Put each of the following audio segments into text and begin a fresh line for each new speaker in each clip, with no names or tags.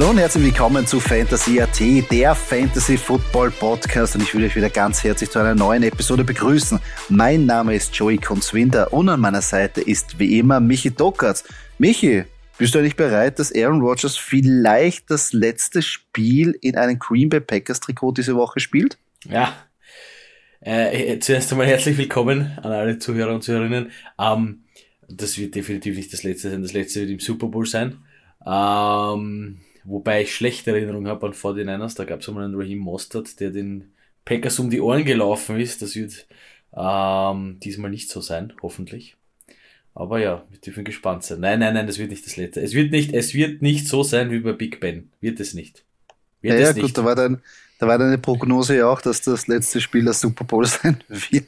Hallo und herzlich willkommen zu Fantasy AT, der Fantasy Football Podcast und ich will euch wieder ganz herzlich zu einer neuen Episode begrüßen. Mein Name ist Joey Konzwinder und an meiner Seite ist wie immer Michi Dockertz. Michi, bist du eigentlich bereit, dass Aaron Rodgers vielleicht das letzte Spiel in einem Green Bay Packers Trikot diese Woche spielt?
Ja, äh, zuerst einmal herzlich willkommen an alle Zuhörer und Zuhörerinnen. Ähm, das wird definitiv nicht das letzte sein, das letzte wird im Super Bowl sein. Ähm, Wobei ich schlechte Erinnerungen habe an 49ers. Da gab es einmal einen Raheem Mostert, der den Packers um die Ohren gelaufen ist. Das wird ähm, diesmal nicht so sein, hoffentlich. Aber ja, wir dürfen gespannt sein. Nein, nein, nein, das wird nicht das letzte. Es wird nicht, es wird nicht so sein wie bei Big Ben. Wird es nicht.
Wird ja, es ja nicht. gut, da war, dann, da war deine Prognose ja auch, dass das letzte Spiel das Super Bowl sein wird.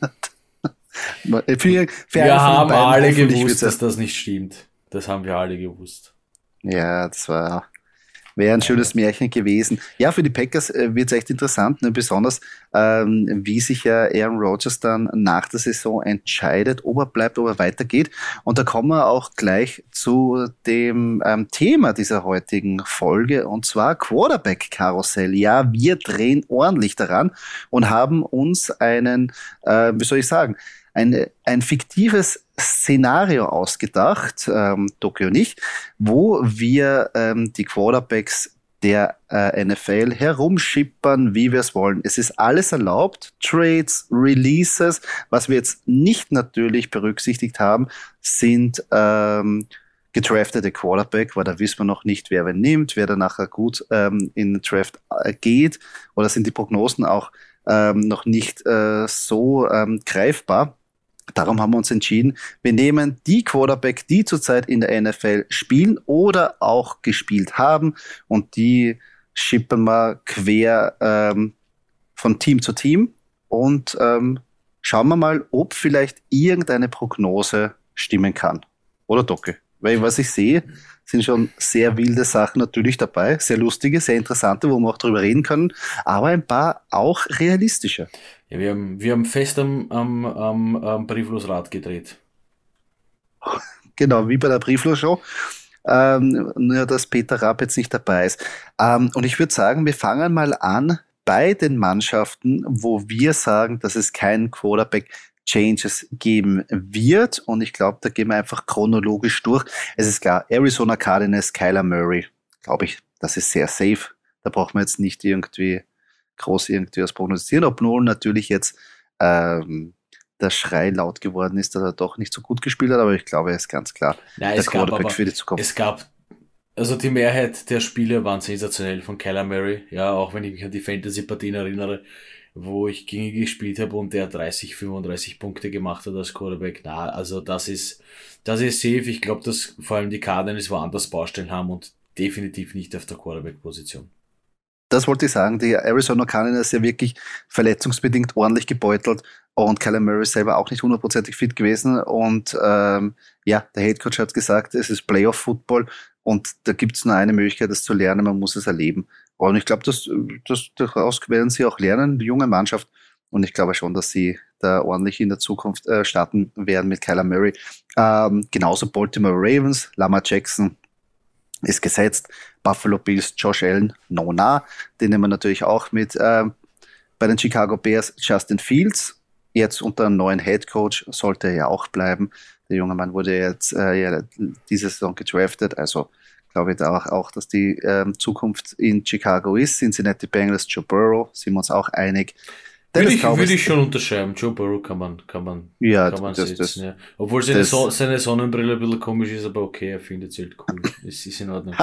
für, für wir haben alle gewusst, dass das nicht stimmt. Das haben wir alle gewusst.
Ja, das war Wäre ein schönes Märchen gewesen. Ja, für die Packers äh, wird es echt interessant, ne? besonders ähm, wie sich ja Aaron Rodgers dann nach der Saison entscheidet, ob er bleibt, ob er weitergeht. Und da kommen wir auch gleich zu dem ähm, Thema dieser heutigen Folge, und zwar Quarterback-Karussell. Ja, wir drehen ordentlich daran und haben uns einen, äh, wie soll ich sagen, ein, ein fiktives Szenario ausgedacht, ähm, Tokio nicht, wo wir ähm, die Quarterbacks der äh, NFL herumschippern, wie wir es wollen. Es ist alles erlaubt, Trades, Releases. Was wir jetzt nicht natürlich berücksichtigt haben, sind ähm, gedraftete Quarterback, weil da wissen wir noch nicht, wer wen nimmt, wer da nachher gut ähm, in den Draft äh, geht. Oder sind die Prognosen auch ähm, noch nicht äh, so ähm, greifbar. Darum haben wir uns entschieden, wir nehmen die Quarterback, die zurzeit in der NFL spielen oder auch gespielt haben und die schippen wir quer ähm, von Team zu Team und ähm, schauen wir mal, ob vielleicht irgendeine Prognose stimmen kann. Oder Docke? Weil was ich sehe, sind schon sehr wilde Sachen natürlich dabei, sehr lustige, sehr interessante, wo wir auch drüber reden können, aber ein paar auch realistische.
Ja, wir haben, wir haben fest am, am, am, am Brieflosrad gedreht.
Genau, wie bei der Brieflos-Show. Ähm, nur, dass Peter Rapp jetzt nicht dabei ist. Ähm, und ich würde sagen, wir fangen mal an bei den Mannschaften, wo wir sagen, dass es keinen Quarterback Changes geben wird. Und ich glaube, da gehen wir einfach chronologisch durch. Es ist klar, Arizona Cardinals, Kyler Murray, glaube ich, das ist sehr safe. Da braucht man jetzt nicht irgendwie groß irgendwie was prognostizieren, obwohl natürlich jetzt ähm, der Schrei laut geworden ist, dass er doch nicht so gut gespielt hat, aber ich glaube, er ist ganz klar
Nein, der Quarterback für die Zukunft. Es gab, also die Mehrheit der Spiele waren sensationell von Kyler Murray, ja, auch wenn ich mich an die Fantasy-Partien erinnere, wo ich gegen ihn gespielt habe und der 30, 35 Punkte gemacht hat als Quarterback. Na, also das ist, das ist safe. Ich glaube, dass vor allem die Cardinals woanders Baustellen haben und definitiv nicht auf der Quarterback-Position
das wollte ich sagen. Die Arizona Cardinals ist ja wirklich verletzungsbedingt ordentlich gebeutelt und Kyler Murray selber auch nicht hundertprozentig fit gewesen. Und ähm, ja, der Head Coach hat gesagt, es ist Playoff-Football und da gibt es nur eine Möglichkeit, das zu lernen. Man muss es erleben. Und ich glaube, das, daraus werden sie auch lernen, die junge Mannschaft. Und ich glaube schon, dass sie da ordentlich in der Zukunft äh, starten werden mit Kyler Murray. Ähm, genauso Baltimore Ravens, Lama Jackson, ist gesetzt. Buffalo Bills, Josh Allen, no nah. Den nehmen wir natürlich auch mit. Äh, bei den Chicago Bears Justin Fields, jetzt unter einem neuen Head Coach, sollte er ja auch bleiben. Der junge Mann wurde jetzt äh, ja, diese Saison gedraftet, also glaube ich da auch, auch dass die ähm, Zukunft in Chicago ist. Cincinnati Bengals, Joe Burrow, sind wir uns auch einig.
Würde ich, würde ich schon unterschreiben. Joe Burrow kann man, kann man,
ja,
kann man
das,
setzen,
das,
ja. Obwohl seine, so seine Sonnenbrille ein bisschen komisch ist, aber okay, er findet sie halt cool. es ist in Ordnung.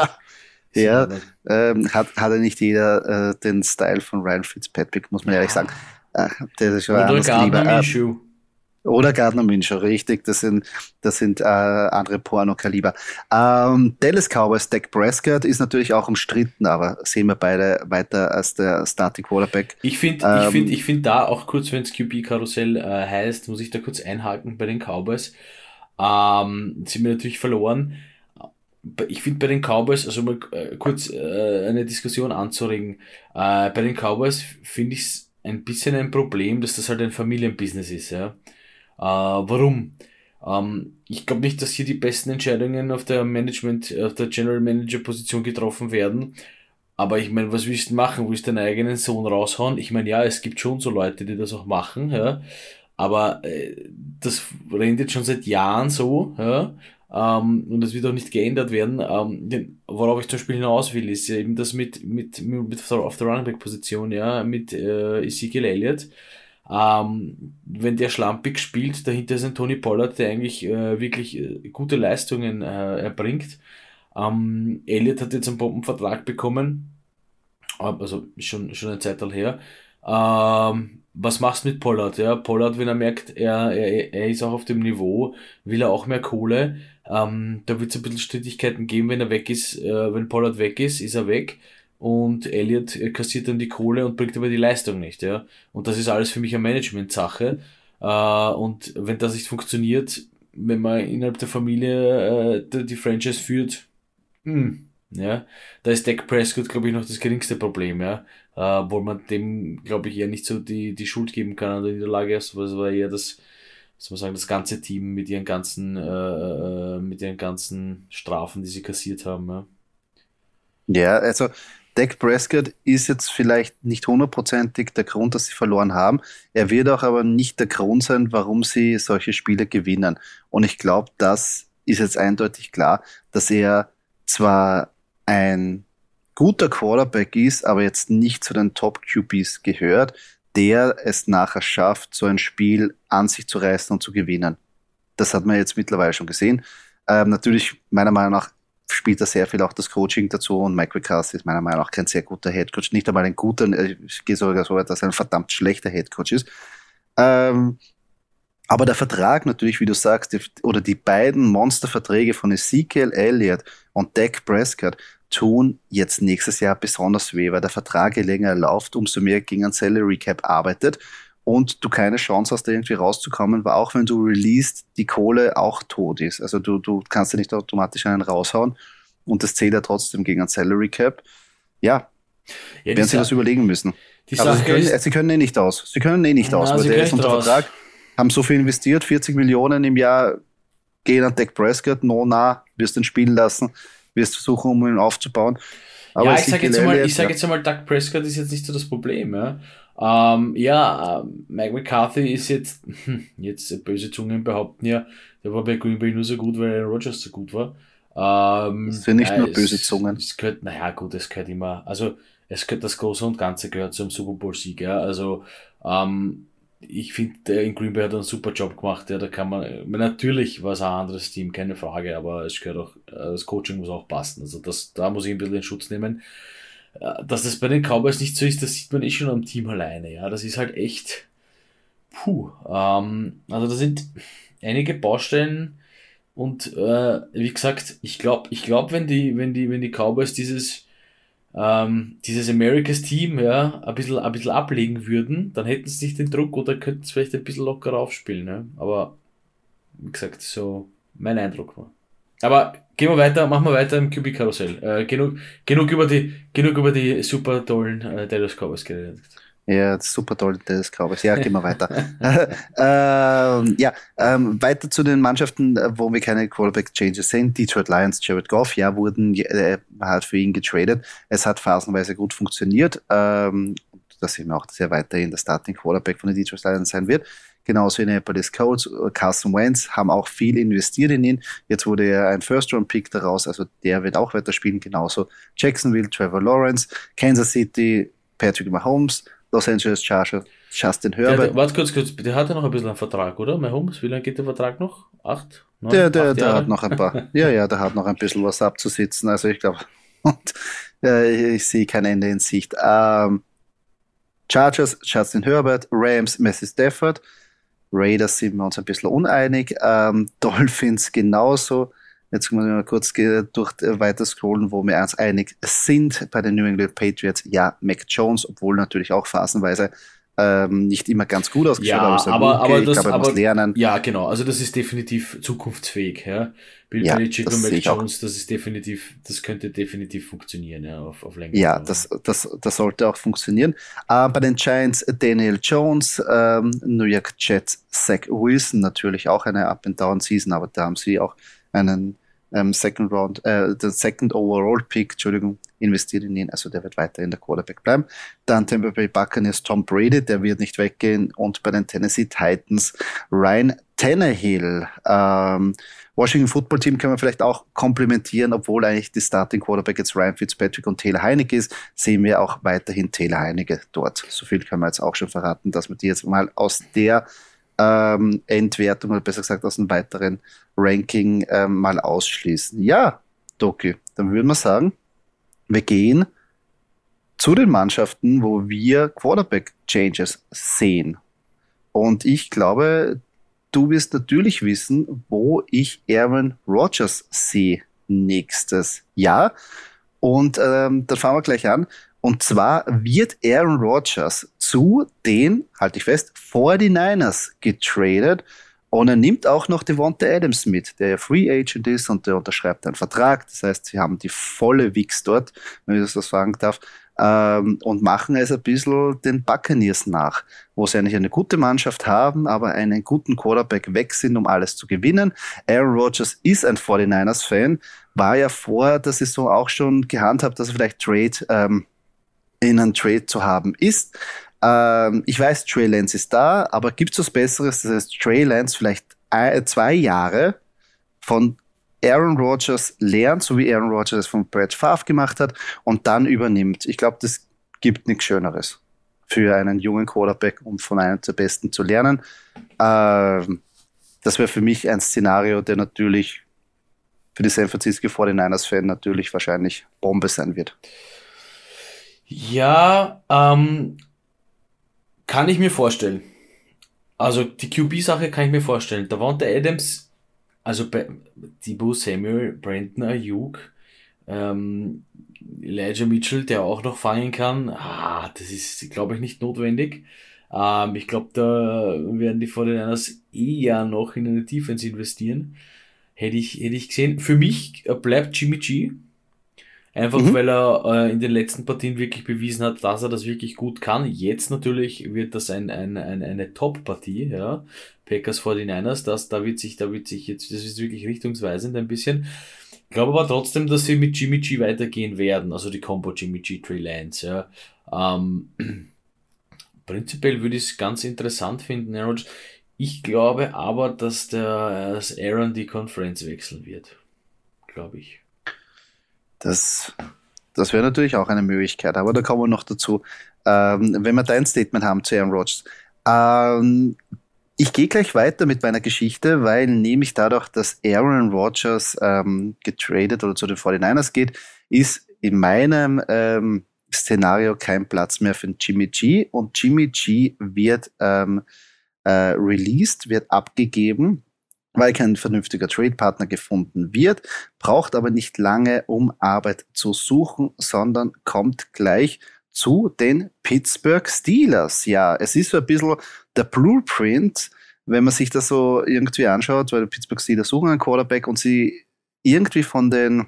Ja. Ähm, hat, hat er nicht jeder äh, den Style von Ryan Fitzpatrick, muss man ehrlich sagen. Äh, der ist schon
Oder Gardner Minshew.
Oder Gardner Minshew, richtig. Das sind, das sind äh, andere Porno-Kaliber. Ähm, Dallas Cowboys, Dak Prescott ist natürlich auch umstritten, aber sehen wir beide weiter als der Starting Quarterback.
Ich finde, ähm, ich finde, ich finde da auch kurz, wenn es QB-Karussell äh, heißt, muss ich da kurz einhaken bei den Cowboys. Ähm, sind wir natürlich verloren. Ich finde bei den Cowboys, also mal äh, kurz äh, eine Diskussion anzuregen, äh, bei den Cowboys finde ich es ein bisschen ein Problem, dass das halt ein Familienbusiness ist, ja. Äh, warum? Ähm, ich glaube nicht, dass hier die besten Entscheidungen auf der Management, auf der General Manager Position getroffen werden. Aber ich meine, was willst du machen? Willst du deinen eigenen Sohn raushauen? Ich meine, ja, es gibt schon so Leute, die das auch machen, ja. Aber äh, das rennt jetzt schon seit Jahren so, ja. Ähm, und das wird auch nicht geändert werden. Ähm, worauf ich zum Beispiel hinaus will, ist ja eben das mit, mit, mit auf der Running Back Position, ja, mit äh, Ezekiel Elliott. Ähm, wenn der schlampig spielt, dahinter ist ein Tony Pollard, der eigentlich äh, wirklich äh, gute Leistungen äh, erbringt. Ähm, Elliott hat jetzt einen Bombenvertrag bekommen, also schon, schon eine Zeit her. Ähm, was machst du mit Pollard? Ja, Pollard, wenn er merkt, er, er, er ist auch auf dem Niveau, will er auch mehr Kohle. Ähm, da wird es ein bisschen Strittigkeiten geben, wenn er weg ist. Äh, wenn Pollard weg ist, ist er weg und Elliot kassiert dann die Kohle und bringt aber die Leistung nicht, ja. Und das ist alles für mich eine Management-Sache. Äh, und wenn das nicht funktioniert, wenn man innerhalb der Familie äh, die Franchise führt, hm, ja, da ist Dak Prescott, glaube ich, noch das geringste Problem, ja. Äh, wo man dem, glaube ich, eher nicht so die, die Schuld geben kann an der Niederlage. Also, das war eher das, soll man sagen, das ganze Team mit ihren ganzen, äh, äh, mit ihren ganzen Strafen, die sie kassiert haben, ja.
Ja, also Dak Prescott ist jetzt vielleicht nicht hundertprozentig der Grund, dass sie verloren haben. Er wird auch aber nicht der Grund sein, warum sie solche Spiele gewinnen. Und ich glaube, das ist jetzt eindeutig klar, dass er zwar ein guter Quarterback ist, aber jetzt nicht zu den Top QBs gehört, der es nachher schafft, so ein Spiel an sich zu reißen und zu gewinnen. Das hat man jetzt mittlerweile schon gesehen. Ähm, natürlich, meiner Meinung nach, spielt da sehr viel auch das Coaching dazu und Mike McCarthy ist meiner Meinung nach kein sehr guter Headcoach, nicht einmal ein guter, äh, ich gehe sogar so weit, dass er ein verdammt schlechter Headcoach ist. Ähm, aber der Vertrag natürlich, wie du sagst, die, oder die beiden Monsterverträge von Ezekiel Elliott und Dak Prescott tun jetzt nächstes Jahr besonders weh, weil der Vertrag je länger läuft, umso mehr gegen ein Salary Cap arbeitet und du keine Chance hast, da irgendwie rauszukommen, weil auch wenn du released, die Kohle auch tot ist. Also du, du kannst ja nicht automatisch einen raushauen und das zählt ja trotzdem gegen ein Salary Cap. Ja, ja werden sie das überlegen müssen. Aber sie können, ist, sie können eh nicht aus. Sie können eh nicht aus, weil der ist unter Vertrag, haben so viel investiert, 40 Millionen im Jahr gehen an Dak Prescott, no, na, wirst ihn spielen lassen, wirst versuchen, um ihn aufzubauen.
Aber ja, ich sage jetzt, mal, ich sag jetzt einmal, Doug Prescott ist jetzt nicht so das Problem. Ja, ähm, ja äh, Mike McCarthy ist jetzt, jetzt böse Zungen behaupten ja, der war bei Green Bay nur so gut, weil Aaron Rodgers so gut war.
Ähm, das sind nicht ja, nur böse Zungen.
Es, es gehört, naja, gut, es gehört immer, also es gehört das Große und Ganze gehört zum Super Bowl-Sieg. Ja, also ähm, ich finde, der in Green Bay hat einen super Job gemacht. Ja, da kann man, natürlich war es ein anderes Team, keine Frage, aber es gehört auch, äh, das Coaching muss auch passen. Also das, da muss ich ein bisschen in Schutz nehmen. Äh, dass das bei den Cowboys nicht so ist, das sieht man eh schon am Team alleine. Ja, das ist halt echt, puh. Ähm, also da sind einige Baustellen und äh, wie gesagt, ich glaube, ich glaube, wenn die, wenn die, wenn die Cowboys dieses ähm, dieses Americas Team ja, ein bisschen, ein bisschen ablegen würden, dann hätten sie nicht den Druck oder könnten es vielleicht ein bisschen lockerer aufspielen. Ja. Aber wie gesagt, so mein Eindruck war. Aber gehen wir weiter, machen wir weiter im QB-Karussell. Äh, genug, genug, über die, genug über die super tollen äh, Dallas Cowboys geredet.
Ja, super toll, das Cowboys. Ja, gehen wir weiter. ähm, ja, ähm, weiter zu den Mannschaften, wo wir keine Quarterback-Changes sehen. Detroit Lions, Jared Goff, ja, wurden äh, halt für ihn getradet. Es hat phasenweise gut funktioniert. Ähm, das sehen wir auch, dass er weiterhin der Starting Quarterback von den Detroit Lions sein wird. Genauso in Indianapolis Colts, Carson Wentz haben auch viel investiert in ihn. Jetzt wurde er ein First-Round-Pick daraus, also der wird auch weiter spielen. Genauso Jacksonville, Trevor Lawrence, Kansas City, Patrick Mahomes, Los Angeles Chargers, Justin Herbert.
Der, warte kurz, kurz, der hat ja noch ein bisschen einen Vertrag, oder? Mahomes, wie lange geht der Vertrag noch? Acht?
Neun, der der, der hat noch ein paar, ja, ja, der hat noch ein bisschen was abzusitzen. Also ich glaube, äh, ich sehe kein Ende in Sicht. Ähm, Chargers, Justin Herbert, Rams, Messi Stafford. Raiders sind wir uns ein bisschen uneinig. Ähm, Dolphins genauso. Jetzt muss ich mal kurz durch äh, weiter scrollen, wo wir uns einig sind. Bei den New England Patriots, ja, Mac Jones, obwohl natürlich auch phasenweise ähm, nicht immer ganz gut ausgeschaut,
ja, aber, aber, aber, das,
ich glaube, er muss lernen.
Ja, genau. Also das ist definitiv zukunftsfähig. Ja. Bill ja, Belichick und Mac Jones, das ist definitiv, das könnte definitiv funktionieren, ja, auf, auf
längere Ja, das, das, das sollte auch funktionieren. Äh, bei den Giants Daniel Jones, ähm, New York Jets Zach Wilson, natürlich auch eine Up-and-Down-Season, aber da haben sie auch einen ähm, Second Round, äh, den Second Overall Pick, Entschuldigung, investiert in ihn, also der wird weiter in der Quarterback bleiben. Dann Tampa Bay Buccaneers Tom Brady, der wird nicht weggehen und bei den Tennessee Titans Ryan Tannehill. Ähm, Washington Football Team kann man vielleicht auch komplementieren, obwohl eigentlich die Starting Quarterback jetzt Ryan Fitzpatrick und Taylor Heinecke ist, sehen wir auch weiterhin Taylor Heinecke dort. So viel kann man jetzt auch schon verraten, dass man die jetzt mal aus der ähm, Endwertung oder besser gesagt aus einem weiteren Ranking ähm, mal ausschließen. Ja, Doki, dann würde man sagen, wir gehen zu den Mannschaften, wo wir Quarterback-Changes sehen. Und ich glaube, du wirst natürlich wissen, wo ich Aaron Rodgers sehe nächstes Jahr. Und ähm, dann fangen wir gleich an. Und zwar wird Aaron Rodgers zu den, halte ich fest, 49ers getradet. Und er nimmt auch noch Devonta Adams mit, der Free Agent ist und der unterschreibt einen Vertrag. Das heißt, sie haben die volle Wix dort, wenn ich das so sagen darf, ähm, und machen es ein bisschen den Buccaneers nach, wo sie eigentlich eine gute Mannschaft haben, aber einen guten Quarterback weg sind, um alles zu gewinnen. Aaron Rodgers ist ein 49ers-Fan, war ja vor der Saison auch schon gehandhabt, dass er vielleicht Trade ähm, in einen Trade zu haben ist. Ähm, ich weiß, Trey Lance ist da, aber gibt es was Besseres, dass heißt, Trey Lance vielleicht ein, zwei Jahre von Aaron Rodgers lernt, so wie Aaron Rodgers es von Brad Favre gemacht hat, und dann übernimmt. Ich glaube, das gibt nichts Schöneres für einen jungen Quarterback, um von einem der Besten zu lernen. Ähm, das wäre für mich ein Szenario, der natürlich für die San Francisco 49ers-Fan natürlich wahrscheinlich Bombe sein wird.
Ja, ähm, kann ich mir vorstellen. Also die QB-Sache kann ich mir vorstellen. Da war der Adams, also bei Debo Samuel, Brandon Ayuk, ähm, Elijah Mitchell, der auch noch fangen kann, ah, das ist, glaube ich, nicht notwendig. Ähm, ich glaube, da werden die 49ers eher noch in eine Defense investieren. Hätte ich, hätte ich gesehen. Für mich bleibt Jimmy G Einfach mhm. weil er äh, in den letzten Partien wirklich bewiesen hat, dass er das wirklich gut kann. Jetzt natürlich wird das ein, ein, ein, eine Top-Partie, ja. Packers 49ers, das, da wird sich, da wird sich jetzt, das ist wirklich richtungsweisend ein bisschen. Ich glaube aber trotzdem, dass sie mit Jimmy G weitergehen werden, also die Combo Jimmy G Trey Lance, ja. Ähm, prinzipiell würde ich es ganz interessant finden, Aaron. Ich glaube aber, dass der dass Aaron die Conference wechseln wird. Glaube ich.
Das, das wäre natürlich auch eine Möglichkeit, aber da kommen wir noch dazu. Ähm, wenn wir dein Statement haben zu Aaron Rodgers. Ähm, ich gehe gleich weiter mit meiner Geschichte, weil nämlich dadurch, dass Aaron Rodgers ähm, getradet oder zu den 49ers geht, ist in meinem ähm, Szenario kein Platz mehr für Jimmy G und Jimmy G wird ähm, äh, released, wird abgegeben weil kein vernünftiger Trade-Partner gefunden wird, braucht aber nicht lange, um Arbeit zu suchen, sondern kommt gleich zu den Pittsburgh Steelers. Ja, es ist so ein bisschen der Blueprint, wenn man sich das so irgendwie anschaut, weil die Pittsburgh Steelers suchen einen Quarterback und sie irgendwie von den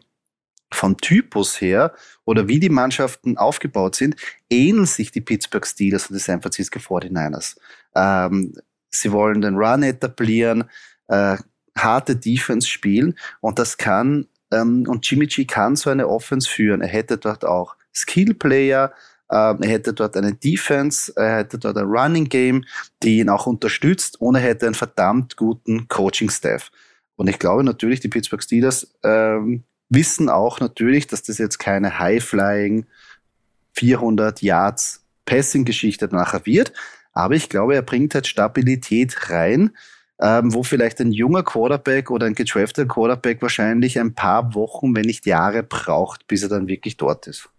vom Typus her oder wie die Mannschaften aufgebaut sind, ähneln sich die Pittsburgh Steelers und die San Francisco 49ers. Ähm, sie wollen den Run etablieren, äh, harte Defense spielen und das kann, ähm, und Jimmy G kann so eine Offense führen. Er hätte dort auch Skill-Player, ähm, er hätte dort eine Defense, er hätte dort ein Running Game, die ihn auch unterstützt und er hätte einen verdammt guten Coaching-Staff. Und ich glaube natürlich, die Pittsburgh Steelers ähm, wissen auch natürlich, dass das jetzt keine High-Flying 400 Yards Passing-Geschichte nachher wird, Aber ich glaube, er bringt halt Stabilität rein, ähm, wo vielleicht ein junger Quarterback oder ein gedrafteter Quarterback wahrscheinlich ein paar Wochen, wenn nicht Jahre braucht, bis er dann wirklich dort ist.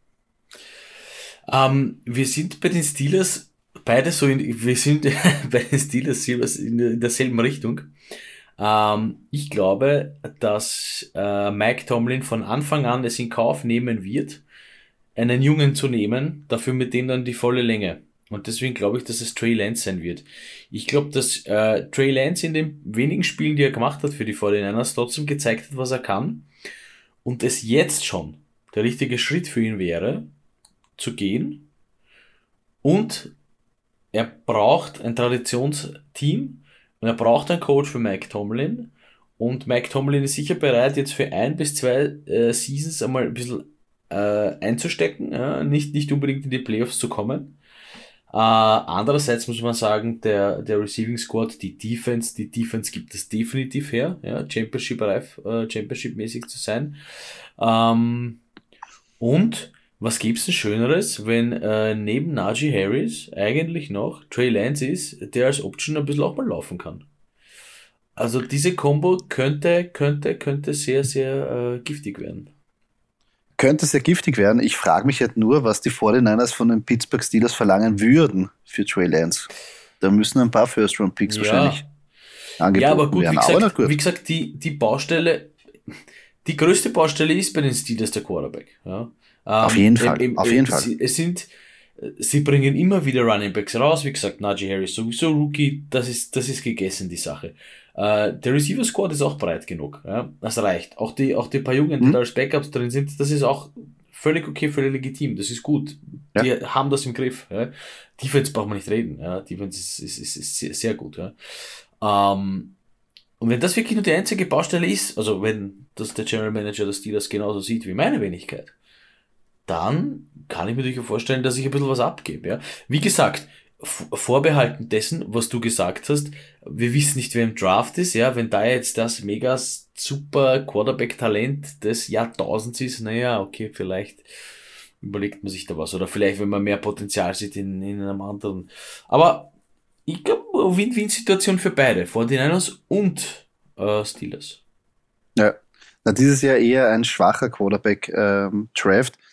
Ähm, wir sind bei den Steelers beide so in, wir sind bei den Steelers in derselben Richtung. Ähm, ich glaube, dass äh, Mike Tomlin von Anfang an es in Kauf nehmen wird, einen Jungen zu nehmen, dafür mit dem dann die volle Länge. Und deswegen glaube ich, dass es Trey Lance sein wird. Ich glaube, dass äh, Trey Lance in den wenigen Spielen, die er gemacht hat für die 49ers, trotzdem gezeigt hat, was er kann. Und es jetzt schon der richtige Schritt für ihn wäre, zu gehen. Und er braucht ein Traditionsteam und er braucht einen Coach für Mike Tomlin. Und Mike Tomlin ist sicher bereit, jetzt für ein bis zwei äh, Seasons einmal ein bisschen äh, einzustecken, ja? nicht, nicht unbedingt in die Playoffs zu kommen. Äh, andererseits muss man sagen, der, der Receiving Squad, die Defense, die Defense gibt es definitiv her, ja, Championship-reif, äh, Championship-mäßig zu sein. Ähm, und was gibt's denn Schöneres, wenn äh, neben Najee Harris eigentlich noch Trey Lance ist, der als Option ein bisschen auch mal laufen kann? Also diese Combo könnte, könnte, könnte sehr, sehr äh, giftig werden
könnte sehr giftig werden. Ich frage mich halt nur, was die 49ers von den Pittsburgh Steelers verlangen würden für Trey Lance. Da müssen ein paar First-Round-Picks ja. wahrscheinlich
angeboten ja, aber gut, werden. Wie gesagt, gut. wie gesagt, die, die Baustelle, die größte Baustelle ist bei den Steelers der Quarterback. Ja.
Auf jeden ähm, Fall, ähm, auf jeden Fall.
Es sind, sie bringen immer wieder Running Backs raus. Wie gesagt, Najee Harris sowieso Rookie, das ist, das ist gegessen, die Sache. Äh, der Receiver Squad ist auch breit genug. Ja? Das reicht. Auch die, auch die paar Jungen, die mhm. da als Backups drin sind, das ist auch völlig okay, völlig legitim. Das ist gut. Ja. Die haben das im Griff. Ja? Defense braucht man nicht reden. Ja? Defense ist, ist, ist, ist sehr, sehr gut. Ja? Ähm, und wenn das wirklich nur die einzige Baustelle ist, also wenn das der General Manager das die das genauso sieht wie meine Wenigkeit, dann kann ich mir durchaus vorstellen, dass ich ein bisschen was abgebe. Ja? Wie gesagt, vorbehalten dessen, was du gesagt hast, wir wissen nicht, wer im Draft ist, ja, wenn da jetzt das mega super Quarterback-Talent des Jahrtausends ist, naja, okay, vielleicht überlegt man sich da was. Oder vielleicht, wenn man mehr Potenzial sieht in, in einem anderen. Aber ich glaube, Win-Win-Situation für beide, 49ers und äh, Steelers.
Ja, na, dieses Jahr eher ein schwacher Quarterback-Draft. Ähm,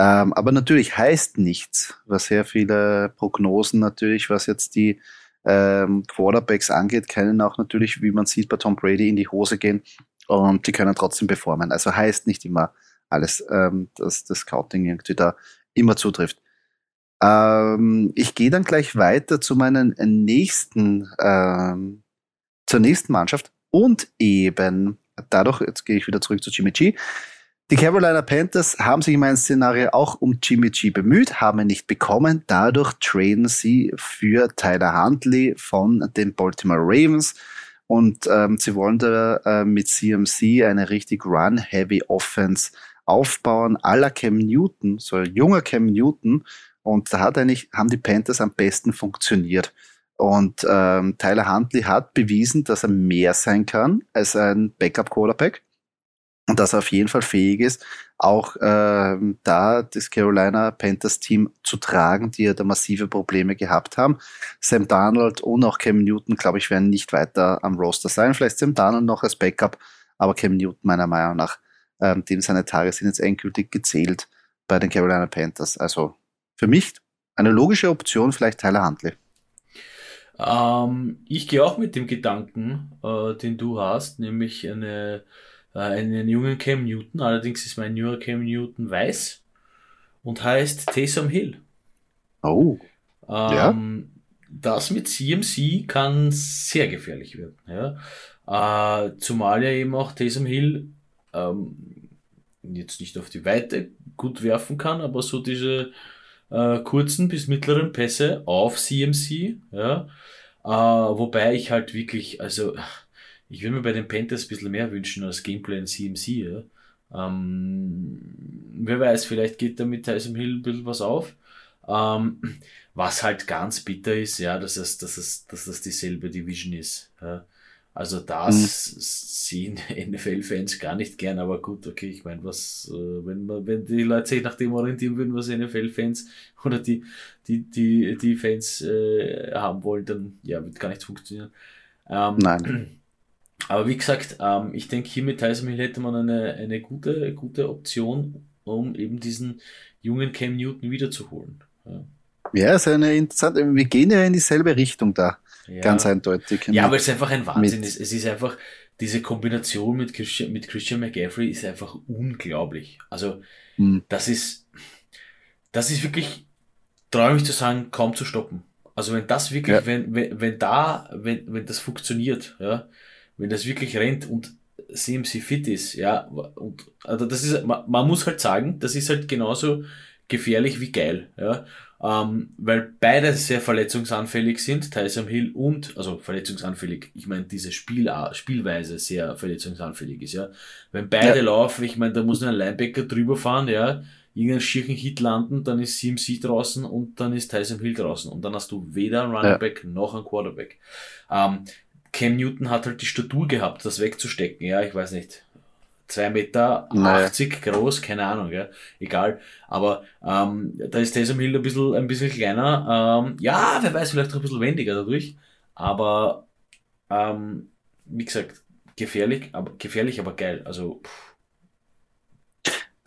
ähm, aber natürlich heißt nichts, was sehr viele Prognosen natürlich, was jetzt die ähm, Quarterbacks angeht, können auch natürlich, wie man sieht, bei Tom Brady in die Hose gehen und die können trotzdem performen. Also heißt nicht immer alles, ähm, dass das Scouting irgendwie da immer zutrifft. Ähm, ich gehe dann gleich weiter zu meinen nächsten, ähm, zur nächsten Mannschaft und eben dadurch, jetzt gehe ich wieder zurück zu Jimmy G. Die Carolina Panthers haben sich in meinem Szenario auch um Jimmy G bemüht, haben ihn nicht bekommen. Dadurch traden sie für Tyler Huntley von den Baltimore Ravens. Und ähm, sie wollen da äh, mit CMC eine richtig Run-Heavy Offense aufbauen, aller Cam Newton, so ein junger Cam Newton. Und da hat eigentlich, haben die Panthers am besten funktioniert. Und ähm, Tyler Huntley hat bewiesen, dass er mehr sein kann als ein Backup-Quarterback und dass er auf jeden Fall fähig ist, auch äh, da das Carolina Panthers Team zu tragen, die ja da massive Probleme gehabt haben. Sam Darnold und auch Cam Newton, glaube ich, werden nicht weiter am Roster sein. Vielleicht Sam Darnold noch als Backup, aber Cam Newton meiner Meinung nach, ähm, dem seine Tage sind jetzt endgültig gezählt bei den Carolina Panthers. Also für mich eine logische Option, vielleicht Tyler Huntley.
Ähm, ich gehe auch mit dem Gedanken, äh, den du hast, nämlich eine einen jungen Cam Newton. Allerdings ist mein junger Cam Newton weiß und heißt Taysom Hill.
Oh.
Ähm, ja. Das mit CMC kann sehr gefährlich werden. Ja? Äh, zumal ja eben auch Taysom Hill ähm, jetzt nicht auf die Weite gut werfen kann, aber so diese äh, kurzen bis mittleren Pässe auf CMC. Ja? Äh, wobei ich halt wirklich, also ich würde mir bei den Panthers ein bisschen mehr wünschen als Gameplay in CMC. Ja. Ähm, wer weiß, vielleicht geht da mit Tyson Hill ein bisschen was auf. Ähm, was halt ganz bitter ist, ja, dass es, dass es, dass das dieselbe Division ist. Ja. Also das mhm. sehen NFL-Fans gar nicht gern, aber gut, okay, ich meine, was, äh, wenn man, wenn die Leute sich nach dem orientieren würden, was NFL-Fans oder die, die, die, die Fans äh, haben wollen, dann ja, wird gar nichts funktionieren. Ähm,
Nein.
Aber wie gesagt, ähm, ich denke, hier mit Tyson Hill hätte man eine, eine gute, gute Option, um eben diesen jungen Cam Newton wiederzuholen. Ja.
Ja, ist eine interessante, wir gehen ja in dieselbe Richtung da. Ja. Ganz eindeutig.
Ja, aber es ist einfach ein Wahnsinn. Es, es ist einfach, diese Kombination mit Christian, mit Christian McCaffrey ist einfach unglaublich. Also, mhm. das ist, das ist wirklich, traue mich zu sagen, kaum zu stoppen. Also, wenn das wirklich, ja. wenn, wenn, wenn da, wenn, wenn das funktioniert, ja, wenn das wirklich rennt und CMC fit ist, ja, und, also das ist, man, man muss halt sagen, das ist halt genauso gefährlich wie geil, ja. Ähm, weil beide sehr verletzungsanfällig sind, Tyson Hill und, also verletzungsanfällig, ich meine, diese Spiel, Spielweise sehr verletzungsanfällig ist, ja. Wenn beide ja. laufen, ich meine, da muss ein Linebacker drüber fahren, ja, irgendeinen schirchen Hit landen, dann ist CMC draußen und dann ist Tyson Hill draußen und dann hast du weder einen Running Back ja. noch einen Quarterback. Ähm, Cam Newton hat halt die Statur gehabt, das wegzustecken, ja, ich weiß nicht, 2 Meter naja. 80 groß, keine Ahnung, ja, egal. Aber ähm, da ist Taysom Hill ein bisschen, ein bisschen kleiner. Ähm, ja, wer weiß, vielleicht auch ein bisschen wendiger dadurch. Aber ähm, wie gesagt, gefährlich, aber gefährlich, aber geil. Also pff.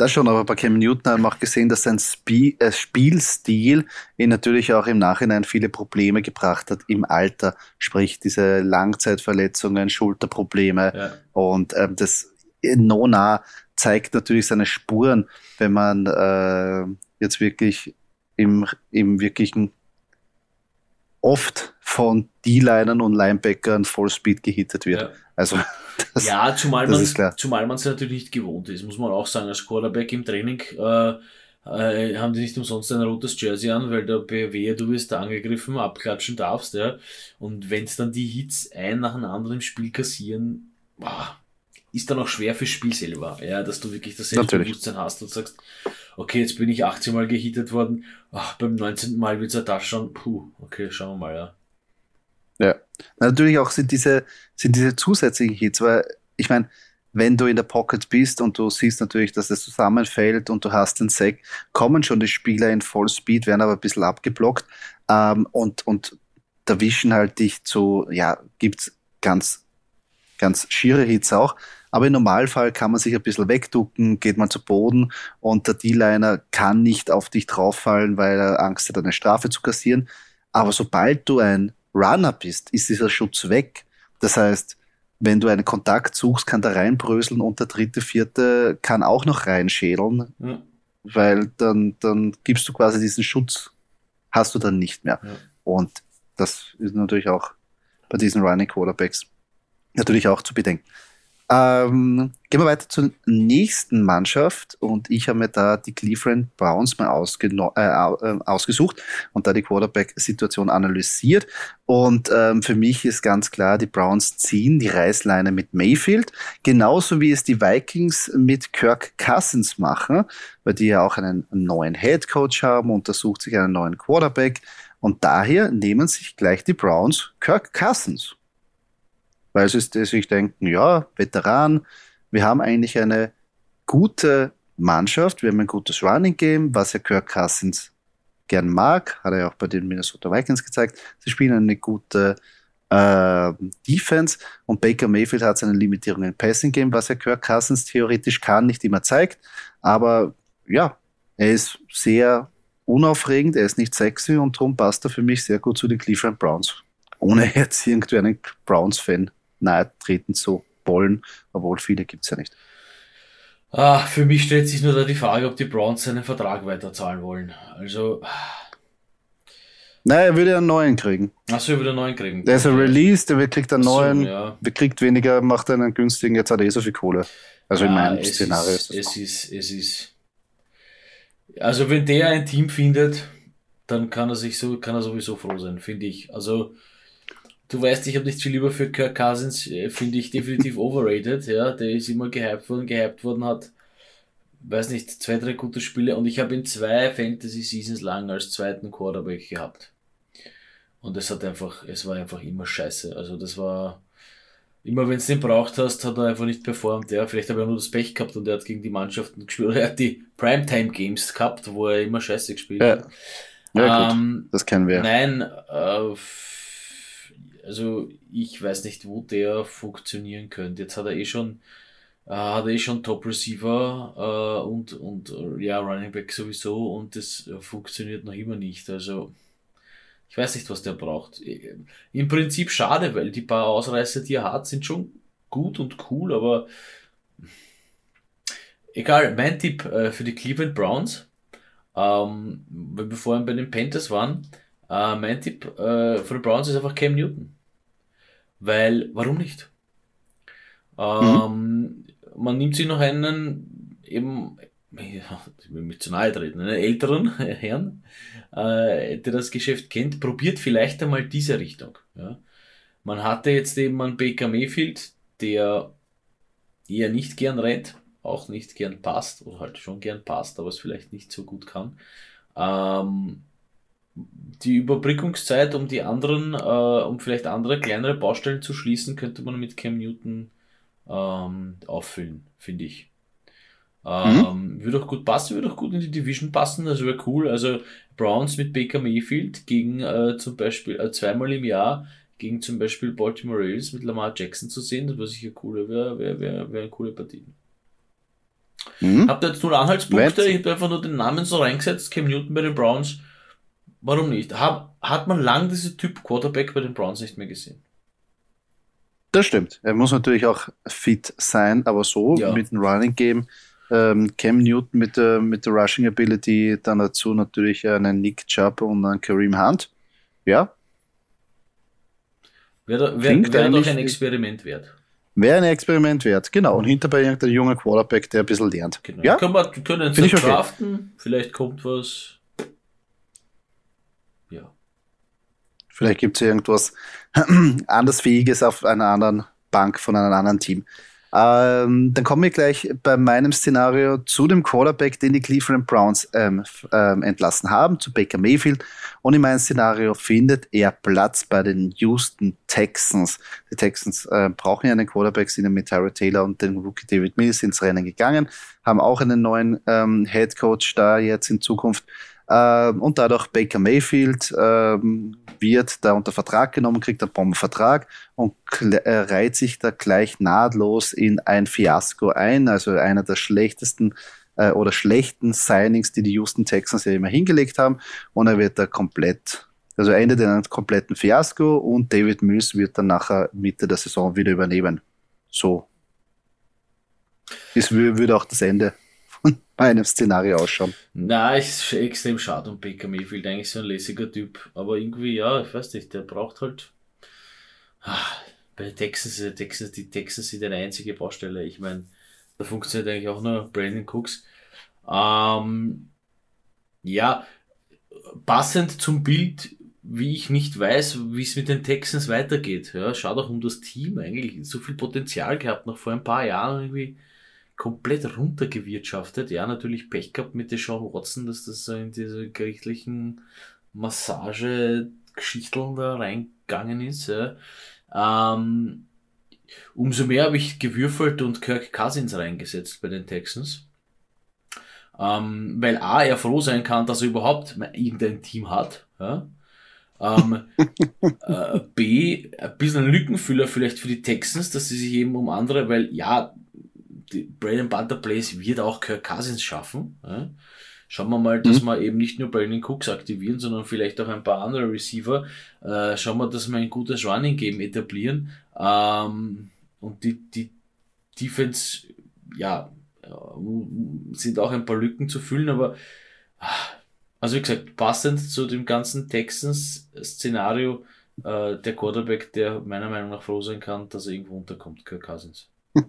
Das schon, aber bei Cam Newton haben wir auch gesehen, dass sein Spie äh, Spielstil ihn natürlich auch im Nachhinein viele Probleme gebracht hat im Alter, sprich diese Langzeitverletzungen, Schulterprobleme ja. und ähm, das Nona zeigt natürlich seine Spuren, wenn man äh, jetzt wirklich im, im wirklichen oft von D-Linern und Linebackern Vollspeed gehittet wird. Ja. Also
das, ja, zumal man zumal man es natürlich nicht gewohnt ist, muss man auch sagen. Als Quarterback im Training äh, äh, haben die nicht umsonst ein rotes Jersey an, weil der BW, du wirst da angegriffen, abklatschen darfst, ja. Und wenn es dann die Hits ein nach dem anderen im Spiel kassieren, boah, ist dann auch schwer fürs Spiel selber, ja, dass du wirklich das Selbstbewusstsein hast und sagst, okay, jetzt bin ich 18 Mal gehittet worden, ach, beim 19. Mal wird es das schon, puh, okay, schauen wir mal, ja.
Ja, natürlich auch sind diese, sind diese zusätzlichen Hits, weil ich meine, wenn du in der Pocket bist und du siehst natürlich, dass es zusammenfällt und du hast den Sack, kommen schon die Spieler in Vollspeed, werden aber ein bisschen abgeblockt ähm, und, und erwischen halt dich zu, ja, gibt's ganz, ganz schiere Hits auch, aber im Normalfall kann man sich ein bisschen wegducken, geht man zu Boden und der D-Liner kann nicht auf dich drauffallen, weil er Angst hat, eine Strafe zu kassieren. Aber sobald du ein Runner bist, ist dieser Schutz weg. Das heißt, wenn du einen Kontakt suchst, kann der reinbröseln und der dritte, vierte kann auch noch reinschädeln, ja. weil dann, dann gibst du quasi diesen Schutz, hast du dann nicht mehr. Ja. Und das ist natürlich auch bei diesen Running Quarterbacks natürlich auch zu bedenken. Ähm, gehen wir weiter zur nächsten Mannschaft und ich habe mir da die Cleveland Browns mal äh, äh, ausgesucht und da die Quarterback-Situation analysiert. Und ähm, für mich ist ganz klar, die Browns ziehen die Reißleine mit Mayfield, genauso wie es die Vikings mit Kirk Cousins machen, weil die ja auch einen neuen Head Coach haben und da sucht sich einen neuen Quarterback. Und daher nehmen sich gleich die Browns Kirk Cousins weil sie sich denken, ja, Veteran, wir haben eigentlich eine gute Mannschaft, wir haben ein gutes Running Game, was ja Kirk Cousins gern mag, hat er ja auch bei den Minnesota Vikings gezeigt. Sie spielen eine gute äh, Defense und Baker Mayfield hat seine Limitierung im Passing Game, was ja Kirk Cousins theoretisch kann, nicht immer zeigt, aber ja, er ist sehr unaufregend, er ist nicht sexy und darum passt er für mich sehr gut zu den Cleveland Browns. Ohne jetzt irgendwie einen Browns-Fan nahe treten zu wollen, obwohl viele gibt es ja nicht.
Ah, für mich stellt sich nur da die Frage, ob die Browns seinen Vertrag weiterzahlen wollen. Also.
Nein, er würde einen neuen kriegen.
Achso, er würde einen neuen kriegen.
Der ist ein Release, der kriegt einen so, neuen, ja. kriegt weniger, macht einen günstigen, jetzt hat er eh so viel Kohle. Also ja, in meinem Szenario
ist, ist das. Es ist, es ist. Also wenn der ein Team findet, dann kann er sich so, kann er sowieso froh sein, finde ich. Also Du weißt, ich habe nicht viel lieber für Kirk Cousins, äh, finde ich definitiv overrated, ja. Der ist immer gehypt worden, gehypt worden hat, weiß nicht, zwei, drei gute Spiele und ich habe ihn zwei Fantasy Seasons lang als zweiten Quarterback gehabt. Und es hat einfach, es war einfach immer scheiße. Also das war, immer wenn es den braucht hast, hat er einfach nicht performt. Ja, vielleicht hat er nur das Pech gehabt und er hat gegen die Mannschaften gespielt. Oder er hat die Primetime Games gehabt, wo er immer scheiße gespielt
Ja.
hat.
Ja,
Ähm,
gut, das kennen wir.
Nein, äh, also ich weiß nicht, wo der funktionieren könnte. Jetzt hat er eh schon, äh, hat er eh schon Top Receiver äh, und, und äh, ja, Running Back sowieso und das funktioniert noch immer nicht. Also ich weiß nicht, was der braucht. Äh, Im Prinzip schade, weil die paar Ausreißer, die er hat, sind schon gut und cool, aber egal, mein Tipp äh, für die Cleveland Browns, ähm, weil wir vorhin bei den Panthers waren, äh, mein Tipp äh, für die Browns ist einfach Cam Newton. Weil, warum nicht? Ähm, Man nimmt sich noch einen, eben, ich will mich zu nahe treten, einen älteren Herrn, äh, der das Geschäft kennt, probiert vielleicht einmal diese Richtung. Ja. Man hatte jetzt eben einen Baker Mayfield, der eher nicht gern rennt, auch nicht gern passt, oder halt schon gern passt, aber es vielleicht nicht so gut kann. Ähm, die Überbrückungszeit, um die anderen, äh, um vielleicht andere kleinere Baustellen zu schließen, könnte man mit Cam Newton ähm, auffüllen, finde ich. Ähm, Würde auch gut passen, würde auch gut in die Division passen, das wäre cool. Also Browns mit Baker Mayfield gegen äh, zum Beispiel äh, zweimal im Jahr gegen zum Beispiel Baltimore Ravens mit Lamar Jackson zu sehen, das wäre sicher cool, wäre wär, wär, wär eine coole Partie.
Mhm.
Habt ihr jetzt nur Anhaltspunkte?
Wenn's-
Ich habe einfach nur den Namen so reingesetzt, Cam Newton bei den Browns. Warum nicht? Hab, hat man lang diese Typ Quarterback bei den Browns nicht mehr gesehen?
Das stimmt. Er muss natürlich auch fit sein, aber so
Ja.
mit dem Running Game. Ähm, Cam Newton mit der, mit der Rushing Ability, dann dazu natürlich einen Nick Chubb und einen Kareem Hunt. Ja,
Wäre wär, wär doch ein Experiment wert.
wäre ein Experiment wert. Genau. Und hinterbei irgendein junger Quarterback, der ein bisschen lernt.
Genau.
Ja,
Können wir können
ich okay.
draften, vielleicht kommt was. Ja.
Vielleicht gibt es irgendwas andersfähiges auf einer anderen Bank von einem anderen Team. Ähm, dann kommen wir gleich bei meinem Szenario zu dem Quarterback, den die Cleveland Browns ähm, ähm, entlassen haben, zu Baker Mayfield. Und in meinem Szenario findet er Platz bei den Houston Texans. Die Texans äh, brauchen ja einen Quarterback, sind mit Tyrod Taylor und dem Rookie David Mills ins Rennen gegangen, haben auch einen neuen ähm, Head Coach da jetzt in Zukunft. Ähm, und dadurch Baker Mayfield ähm, wird da unter Vertrag genommen, kriegt einen Bombenvertrag und äh, reiht sich da gleich nahtlos in ein Fiasko ein, also einer der schlechtesten äh, oder schlechten Signings, die die Houston Texans ja immer hingelegt haben. Und er wird da komplett, also endet in einem kompletten Fiasko und David Mills wird dann nachher Mitte der Saison wieder übernehmen. So. Das wür- würde auch das Ende von meinem Szenario ausschauen.
Na, ist extrem schade um Baker Mayfield, eigentlich so ein lässiger Typ. Aber irgendwie, ja, ich weiß nicht, der braucht halt. Ah, Bei den Texans, äh, Texans, die Texans sind eine einzige Baustelle. Ich meine, da funktioniert eigentlich auch nur Brandon Cooks. Ähm, ja, passend zum Bild, wie ich nicht weiß, wie es mit den Texans weitergeht. Ja, schaut auch um das Team eigentlich. So viel Potenzial gehabt, noch vor ein paar Jahren irgendwie komplett runtergewirtschaftet. Ja, natürlich Pech gehabt mit Deshaun Watson, dass das so in diese gerichtlichen Massage-Geschichteln da reingegangen ist. Ja. Ähm, umso mehr habe ich gewürfelt und Kirk Cousins reingesetzt bei den Texans. Ähm, weil A, er froh sein kann, dass er überhaupt irgendein Team hat. Ja. Ähm, äh, B, ein bisschen ein Lückenfüller vielleicht für die Texans, dass sie sich eben um andere, weil ja, die Bread and Butter Plays wird auch Kirk Cousins schaffen. Ja. Schauen wir mal, dass wir eben nicht nur Brandon Cooks aktivieren, sondern vielleicht auch ein paar andere Receiver. Äh, schauen wir, dass wir ein gutes Running Game etablieren. Ähm, und die, die Defense, ja, äh, sind auch ein paar Lücken zu füllen, aber ah, also wie gesagt, passend zu dem ganzen Texans-Szenario, äh, der Quarterback, der meiner Meinung nach froh sein kann, dass er irgendwo unterkommt, Kirk Cousins.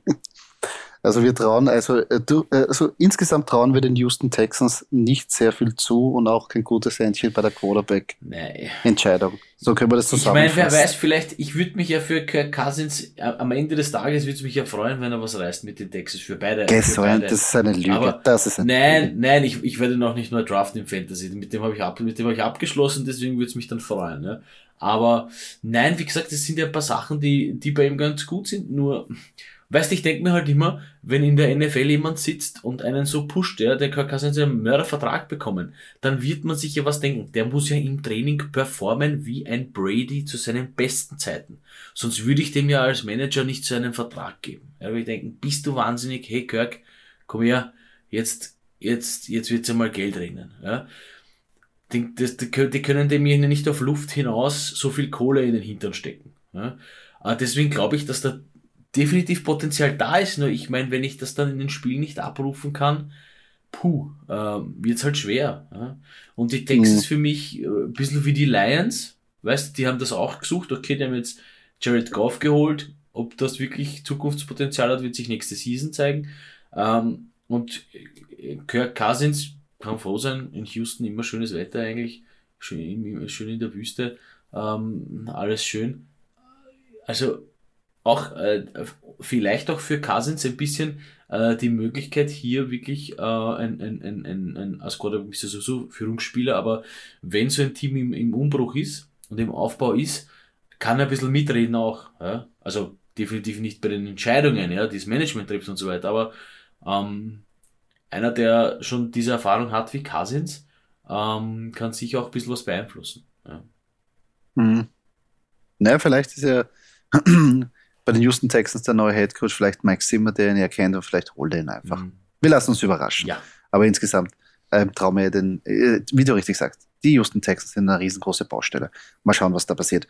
Also wir trauen, also, äh, du, äh, also insgesamt trauen wir den Houston Texans nicht sehr viel zu und auch kein gutes Händchen bei der Quarterback-Entscheidung. So können wir das zusammenfassen.
Ich meine, wer weiß, vielleicht, ich würde mich ja für Kirk Cousins, äh, am Ende des Tages würde es mich ja freuen, wenn er was reißt mit den Texans für beide. Beide.
Das ist eine Lüge. Aber
das ist eine nein, Lüge. nein, ich, ich werde noch nicht nur draften im Fantasy. Mit dem habe ich, ab, mit dem hab ich abgeschlossen, deswegen würde es mich dann freuen. Ja. Aber nein, wie gesagt, das sind ja ein paar Sachen, die, die bei ihm ganz gut sind, nur Weißt ich denke mir halt immer, wenn in der NFL jemand sitzt und einen so pusht, ja, der kann seinen Mördervertrag bekommen, dann wird man sich ja was denken. Der muss ja im Training performen wie ein Brady zu seinen besten Zeiten. Sonst würde ich dem ja als Manager nicht so einen Vertrag geben. Ja, würde ich denken, bist du wahnsinnig, hey Kirk, komm her, jetzt, jetzt, jetzt wird's ja mal Geld rennen. Ja. Die, die, die können dem ja nicht auf Luft hinaus so viel Kohle in den Hintern stecken. Ja. Aber deswegen glaube ich, dass der definitiv Potenzial da ist. Nur ich meine, wenn ich das dann in den Spielen nicht abrufen kann, puh, äh, wird's halt schwer. Ja? Und die Texans mhm. für mich äh, ein bisschen wie die Lions, weißt du, die haben das auch gesucht. Okay, die haben jetzt Jared Goff geholt. Ob das wirklich Zukunftspotenzial hat, wird sich nächste Season zeigen. Ähm, und äh, Kirk Cousins kann froh sein, in Houston immer schönes Wetter eigentlich, schön, schön in der Wüste, ähm, alles schön. Also auch äh, vielleicht auch für Cousins ein bisschen äh, die Möglichkeit hier wirklich äh, ein, ein, ein, ein, ein als Quarterback bist du sowieso Führungsspieler, aber wenn so ein Team im, im Umbruch ist und im Aufbau ist, kann er ein bisschen mitreden auch. Ja? Also definitiv nicht bei den Entscheidungen, ja, die das Management trifft und so weiter, aber ähm, einer, der schon diese Erfahrung hat wie Cousins, ähm, kann sicher auch ein bisschen was beeinflussen. Ja.
Mhm. Naja, vielleicht ist er bei den Houston Texans der neue Head Coach, vielleicht Mike Zimmer, der ihn erkennt und vielleicht holt er ihn einfach. Mhm. Wir lassen uns überraschen.
Ja.
Aber insgesamt ähm, trauen wir den, äh, wie du richtig sagst, die Houston Texans sind eine riesengroße Baustelle. Mal schauen, was da passiert.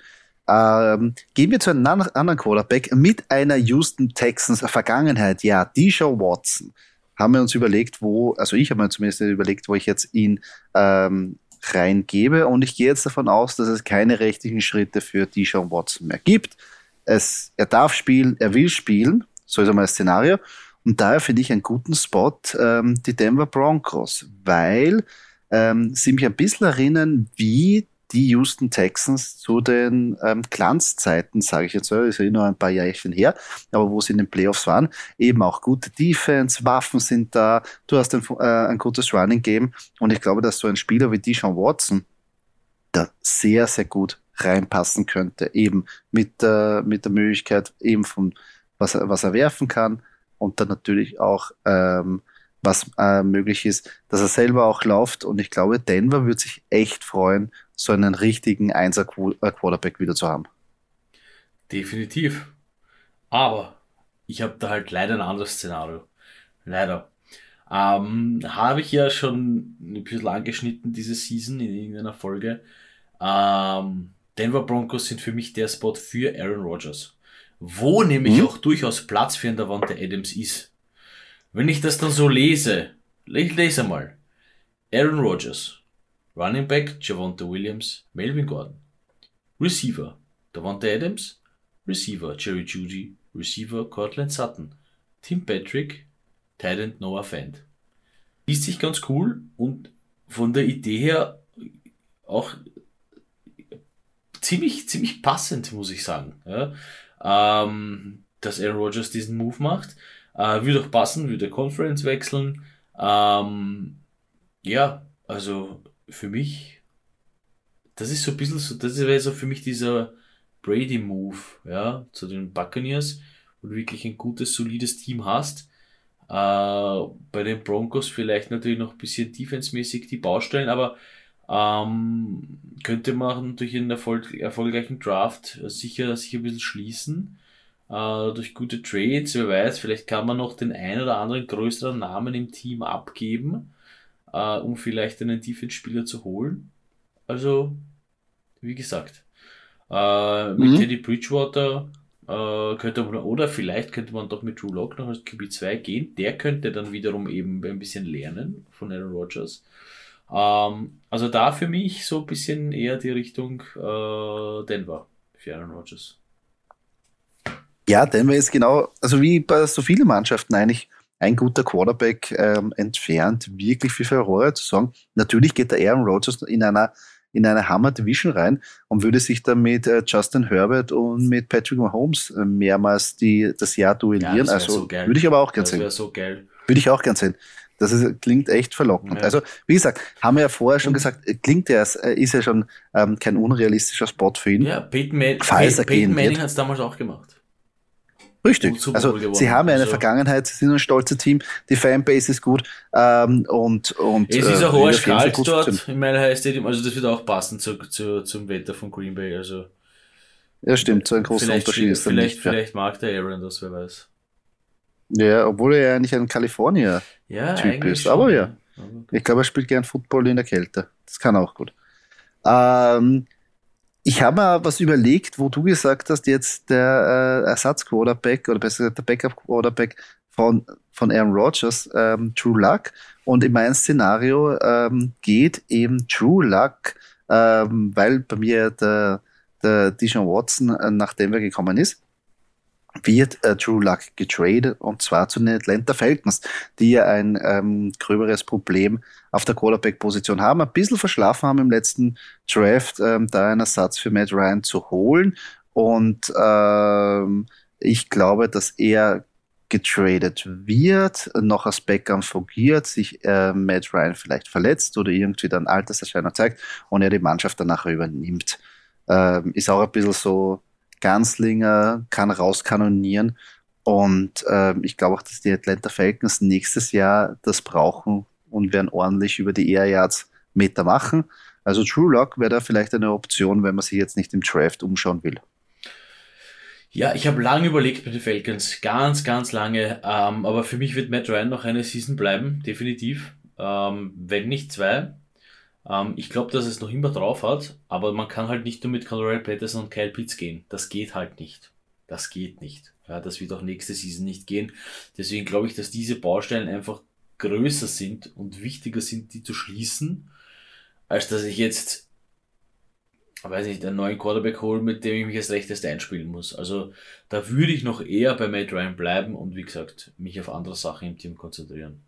Ähm, gehen wir zu einem anderen Quarterback mit einer Houston Texans Vergangenheit. Ja, Deshaun Watson. Haben wir uns überlegt, wo, also ich habe mir zumindest überlegt, wo ich jetzt ihn ähm, reingebe. Und ich gehe jetzt davon aus, dass es keine rechtlichen Schritte für Deshaun Watson mehr gibt es, er darf spielen, er will spielen, so ist einmal das Szenario. Und daher finde ich einen guten Spot ähm, die Denver Broncos, weil ähm, sie mich ein bisschen erinnern, wie die Houston Texans zu den ähm, Glanzzeiten, sage ich jetzt so, ist ja nur ein paar Jährchen her, aber wo sie in den Playoffs waren, eben auch gute Defense, Waffen sind da, du hast ein, äh, ein gutes Running Game. Und ich glaube, dass so ein Spieler wie Deshaun Watson da sehr, sehr gut reinpassen könnte, eben mit der, mit der Möglichkeit eben von, was er, was er werfen kann und dann natürlich auch, ähm, was äh, möglich ist, dass er selber auch läuft und ich glaube, Denver wird sich echt freuen, so einen richtigen Einser-Quarterback wieder zu haben.
Definitiv. Aber ich habe da halt leider ein anderes Szenario. Leider. Ähm, habe ich ja schon ein bisschen angeschnitten diese Season in irgendeiner Folge. Ähm, Denver Broncos sind für mich der Spot für Aaron Rodgers. Wo nämlich mhm. auch durchaus Platz für einen Davante Adams ist. Wenn ich das dann so lese, ich lese mal. Aaron Rodgers, Running Back Javonte Williams, Melvin Gordon, Receiver Davante Adams, Receiver Jerry Judy, Receiver Cortland Sutton, Tim Patrick, Titan Noah Fant. Liest sich ganz cool und von der Idee her auch ziemlich, ziemlich passend, muss ich sagen. Ja? Ähm, dass Aaron Rodgers diesen Move macht. Äh, würde auch passen, würde Conference wechseln. Ähm, ja, also für mich, das ist so ein bisschen so, das wäre so für mich dieser Brady-Move, ja, zu den Buccaneers, wo du wirklich ein gutes, solides Team hast. Äh, bei den Broncos vielleicht natürlich noch ein bisschen defensemäßig die Baustellen, aber ähm, könnte man durch einen Erfolg, erfolgreichen Draft sicher sich ein bisschen schließen. Äh, durch gute Trades, wer weiß, vielleicht kann man noch den ein oder anderen größeren Namen im Team abgeben, äh, um vielleicht einen Defense-Spieler zu holen. Also, wie gesagt, äh, mit mhm. Teddy Bridgewater äh, könnte man, oder vielleicht könnte man doch mit Drew Lock noch als QB2 gehen. Der könnte dann wiederum eben ein bisschen lernen von Aaron Rodgers. Ähm, also da für mich so ein bisschen eher die Richtung äh, Denver für Aaron Rodgers.
Ja, Denver ist genau, also wie bei so vielen Mannschaften eigentlich ein guter Quarterback ähm, entfernt, wirklich für Furore zu sagen. Natürlich geht der Aaron Rodgers in einer in eine Hammer Division rein und würde sich dann mit äh, Justin Herbert und mit Patrick Mahomes äh, mehrmals die, das Jahr duellieren. Ja, also so würde ich aber auch gern sehen.
So geil.
Würde ich auch gern sehen. Das ist, klingt echt verlockend. Ja. Also, wie gesagt, haben wir ja vorher schon gesagt, klingt ja, äh, ist ja schon ähm, kein unrealistischer Spot für ihn.
Ja, Peyton, Man Peyton, Peyton Manning hat es damals auch gemacht.
Richtig. Also sie haben ja eine also, Vergangenheit, sie sind ein stolzer Team, die Fanbase ist gut ähm, und, und
es ist äh, auch hoher kalt dort im Mile Stadium, also das wird auch passen zu, zu, zum Wetter von Green Bay. Also
ja, stimmt, so ein großer Unterschied ist
vielleicht, nicht. Vielleicht ja. mag der Aaron das, wer weiß.
Ja, obwohl er ja eigentlich ein Kalifornier-Typ
ja,
ist. Schon, aber ja. Ich glaube, er spielt gern Football in der Kälte. Das kann auch gut. Ähm, ich habe mir was überlegt, wo du gesagt hast, jetzt der äh, Ersatz-Quarterback oder besser gesagt der Backup-Quarterback von, von Aaron Rodgers, ähm, True Luck. Und in meinem Szenario ähm, geht eben True Luck, ähm, weil bei mir der, der Dijon Watson, äh, nachdem er gekommen ist, wird äh, Drew Luck getradet und zwar zu den Atlanta Falcons, die ja ein ähm, gröberes Problem auf der Quarterback-Position haben, ein bisschen verschlafen haben im letzten Draft, ähm, da einen Ersatz für Matt Ryan zu holen und ähm, ich glaube, dass er getradet wird, noch als Backup fungiert, sich äh, Matt Ryan vielleicht verletzt oder irgendwie dann Alterserscheinung zeigt und er die Mannschaft danach übernimmt. Ähm, ist auch ein bisschen so Ganslinger kann rauskanonieren. Und äh, ich glaube auch, dass die Atlanta Falcons nächstes Jahr das brauchen und werden ordentlich über die Air Yards Meter machen. Also True Lock wäre da vielleicht eine Option, wenn man sich jetzt nicht im Draft umschauen will.
Ja, ich habe lange überlegt bei den Falcons, ganz, ganz lange. Ähm, aber für mich wird Matt Ryan noch eine Season bleiben, definitiv. Ähm, wenn nicht zwei. Ähm, ich glaube, dass es noch immer drauf hat, aber man kann halt nicht nur mit Colorado Patterson und Kyle Pitts gehen. Das geht halt nicht. Das geht nicht. Ja, das wird auch nächste Season nicht gehen. Deswegen glaube ich, dass diese Baustellen einfach größer sind und wichtiger sind, die zu schließen, als dass ich jetzt, weiß nicht, einen neuen Quarterback hole, mit dem ich mich als rechteste einspielen muss. Also da würde ich noch eher bei Matt Ryan bleiben und wie gesagt, mich auf andere Sachen im Team konzentrieren.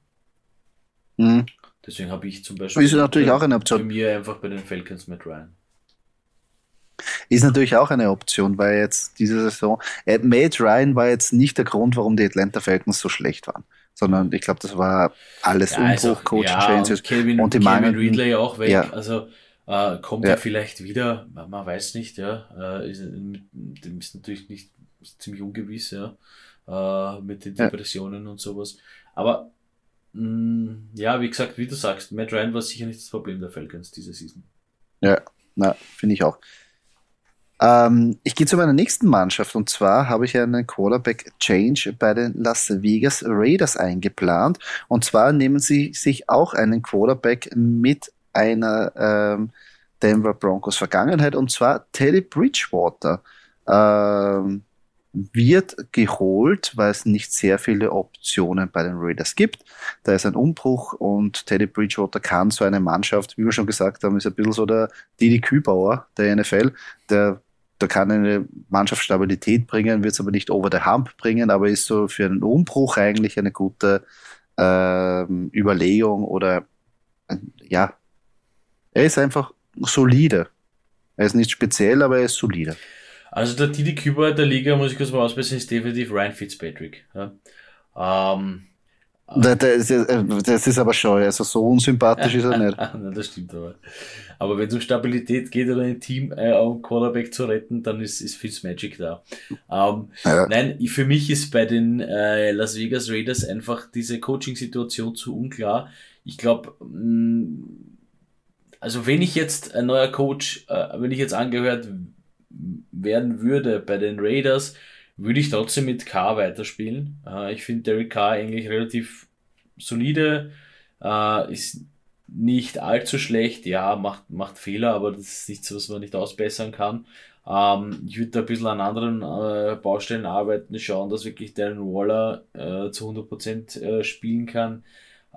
Mhm. Deswegen habe ich zum Beispiel
ist natürlich auch eine Option.
bei mir einfach bei den Falcons mit Ryan.
Ist natürlich auch eine Option, weil jetzt diese Saison, äh, Matt Ryan war jetzt nicht der Grund, warum die Atlanta Falcons so schlecht waren, sondern ich glaube, das war alles ja, Umbruch, also, Coaching ja, Changes
und, Kevin, und die Kevin Ridley auch weg, ja. also äh, kommt ja. er vielleicht wieder, man weiß nicht, ja, äh, ist, ist natürlich nicht ist ziemlich ungewiss, ja, äh, mit den Depressionen und sowas, aber ja, wie gesagt, wie du sagst, Matt Ryan war sicher nicht das Problem der Falcons diese Season.
Ja, na, finde ich auch. Ähm, ich gehe zu meiner nächsten Mannschaft und zwar habe ich einen Quarterback Change bei den Las Vegas Raiders eingeplant. Und zwar nehmen sie sich auch einen Quarterback mit einer ähm, Denver Broncos Vergangenheit und zwar Teddy Bridgewater. Ähm, wird geholt, weil es nicht sehr viele Optionen bei den Raiders gibt. Da ist ein Umbruch und Teddy Bridgewater kann so eine Mannschaft, wie wir schon gesagt haben, ist ein bisschen so der Didi Kübauer der NFL, der da kann eine Mannschaft Stabilität bringen, wird es aber nicht over the hump bringen, aber ist so für einen Umbruch eigentlich eine gute ähm, Überlegung oder äh, ja, er ist einfach solide. Er ist nicht speziell, aber er ist solide.
Also der Didi Küber der Liga, muss ich kurz mal ausbessern, ist definitiv Ryan Fitzpatrick. Ja. Ähm,
das, das ist aber schon, also so unsympathisch ist er nicht.
Nein, das stimmt aber. Aber wenn es um Stabilität geht oder ein Team äh, um Quarterback zu retten, dann ist, ist Fitzmagic da. Ähm, ja. Nein, für mich ist bei den äh, Las Vegas Raiders einfach diese Coaching-Situation zu unklar. Ich glaube, mm, also wenn ich jetzt ein neuer Coach, äh, wenn ich jetzt angehört werden würde bei den Raiders, würde ich trotzdem mit K weiterspielen. Äh, ich finde Derek Carr eigentlich relativ solide, äh, ist nicht allzu schlecht, ja, macht, macht Fehler, aber das ist nichts, was man nicht ausbessern kann. Ähm, ich würde da ein bisschen an anderen äh, Baustellen arbeiten, schauen, dass wirklich Darren Waller äh, zu 100% äh, spielen kann.